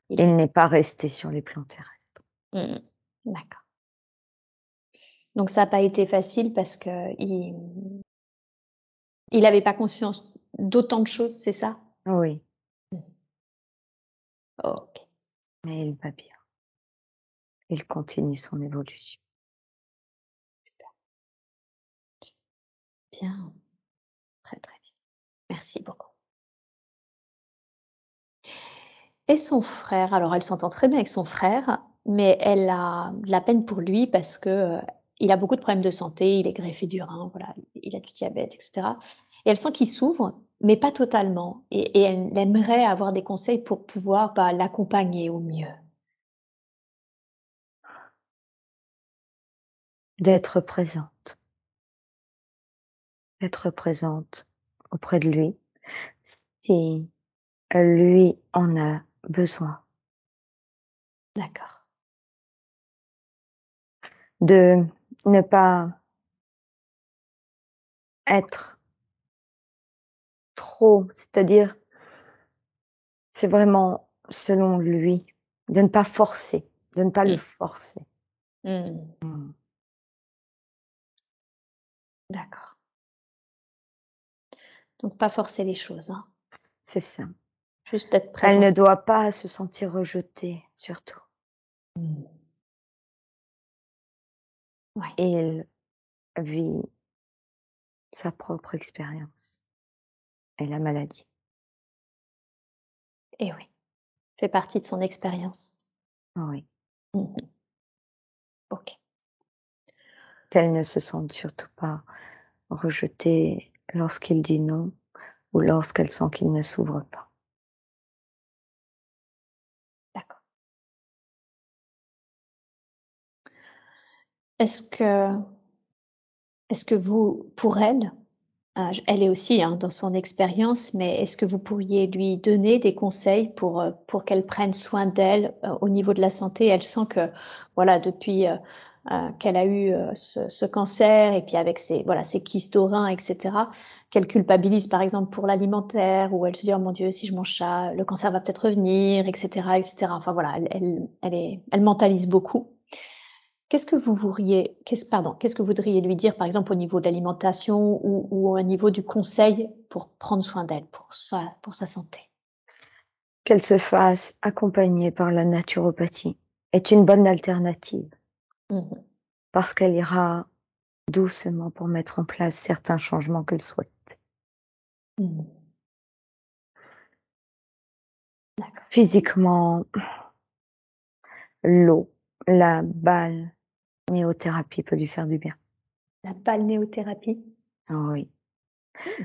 Il n'est pas resté sur les plans terrestres. Mmh D'accord. Donc ça a pas été facile parce qu'il mmh il avait pas conscience d'autant de choses, c'est ça? Oui, OK. mais il va bien. Il continue son évolution. Bien. Très, très bien. Merci beaucoup. Et son frère, alors elle s'entend très bien avec son frère, mais elle a de la peine pour lui parce que, heu, il a beaucoup de problèmes de santé, il est greffé du rein, voilà, il a du diabète et cetera et elle sent qu'il s'ouvre, mais pas totalement et elle aimerait avoir des conseils pour pouvoir, bah, l'accompagner au mieux. D'être présente. D'être présente auprès de lui, si, heu, lui en a besoin. D'accord. De ne pas être trop, c'est-à-dire c'est vraiment selon lui, de ne pas forcer, de ne pas le Mmh. forcer. Mmh. Mmh. D'accord. Donc pas forcer les choses, hein. C'est ça. Juste être Elle ne doit pas se sentir rejetée, surtout. Mmh. Ouais. Il vit sa propre expérience et la maladie. Et oui, fait partie de son expérience. Oui. Mmh mh. OK. Qu'elle ne se sente surtout pas rejetée lorsqu'il dit non ou lorsqu'elle sent qu'il ne s'ouvre pas. D'accord. Est-ce que est-ce que vous pour elle, euh, elle est aussi hein, dans son expérience, mais est-ce que vous pourriez lui donner des conseils pour, euh, pour qu'elle prenne soin d'elle euh, au niveau de la santé? Elle sent que, voilà, depuis qu'elle a eu ce, cancer et puis avec ses, voilà, ses kystes au rein, etc., qu'elle culpabilise par exemple pour l'alimentaire ou elle se dit, oh mon Dieu, si je mange ça, le cancer va peut-être revenir, etc., etc. Enfin voilà, elle, elle, est, elle mentalise beaucoup. Qu'est-ce que vous voudriez, qu'est-ce, pardon, qu'est-ce que vous voudriez lui dire, par exemple, au niveau de l'alimentation ou, ou au niveau du conseil pour prendre soin d'elle, pour sa, pour sa santé? Qu'elle se fasse accompagner par la naturopathie est une bonne alternative mmh parce qu'elle ira doucement pour mettre en place certains changements qu'elle souhaite. Mmh Physiquement, l'eau, la balle, Néothérapie peut lui faire du bien. La balnéothérapie Oui. Mmh.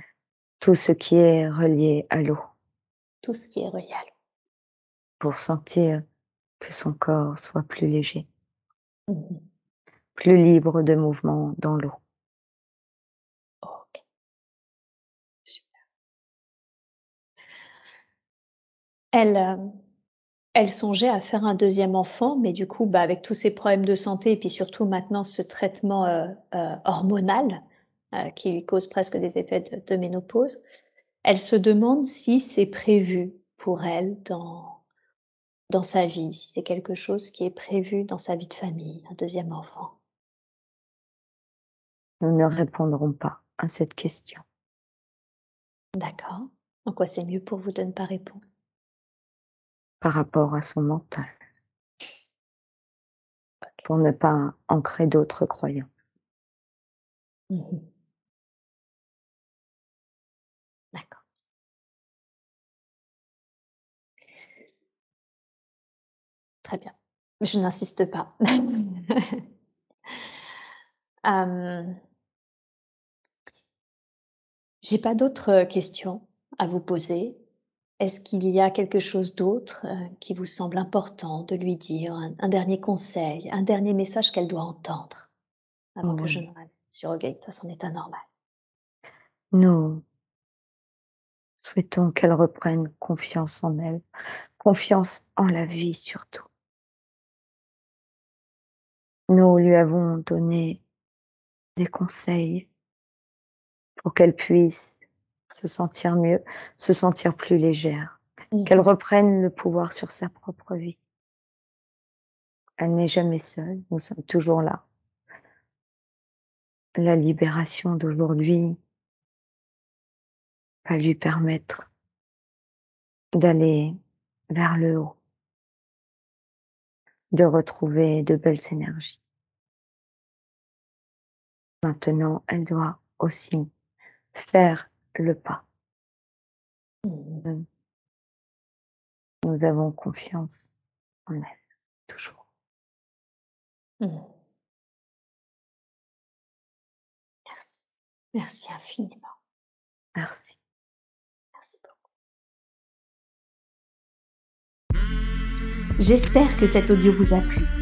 Tout ce qui est relié à l'eau. Tout ce qui est relié à l'eau. Pour sentir que son corps soit plus léger. Mmh plus libre de mouvement dans l'eau. Elle, euh, songeait à faire un deuxième enfant, mais du coup, bah, avec tous ces problèmes de santé et puis surtout maintenant ce traitement euh, euh, hormonal qui lui cause presque des effets de, ménopause, elle se demande si c'est prévu pour elle dans, dans sa vie, si c'est quelque chose qui est prévu dans sa vie de famille, un deuxième enfant? Nous ne répondrons pas à cette question. D'accord. En quoi c'est mieux pour vous de ne pas répondre? Par rapport à son mental, pour ne pas ancrer d'autres croyants. Mmh Très bien. Je n'insiste pas. [laughs] J'ai pas d'autres questions à vous poser. Est-ce qu'il y a quelque chose d'autre euh, qui vous semble important de lui dire, un, dernier conseil, un dernier message qu'elle doit entendre avant que je ne surrogate à son état normal? Nous souhaitons qu'elle reprenne confiance en elle, confiance en la vie surtout. Nous lui avons donné des conseils pour qu'elle puisse se sentir mieux, se sentir plus légère, mmh. qu'elle reprenne le pouvoir sur sa propre vie. Elle n'est jamais seule, nous sommes toujours là. La libération d'aujourd'hui va lui permettre d'aller vers le haut, de retrouver de belles énergies. Maintenant, elle doit aussi faire le pas. Mmh. Nous avons confiance en elle, toujours. Mmh. Merci. Merci infiniment. Merci. Merci beaucoup. J'espère que cet audio vous a plu.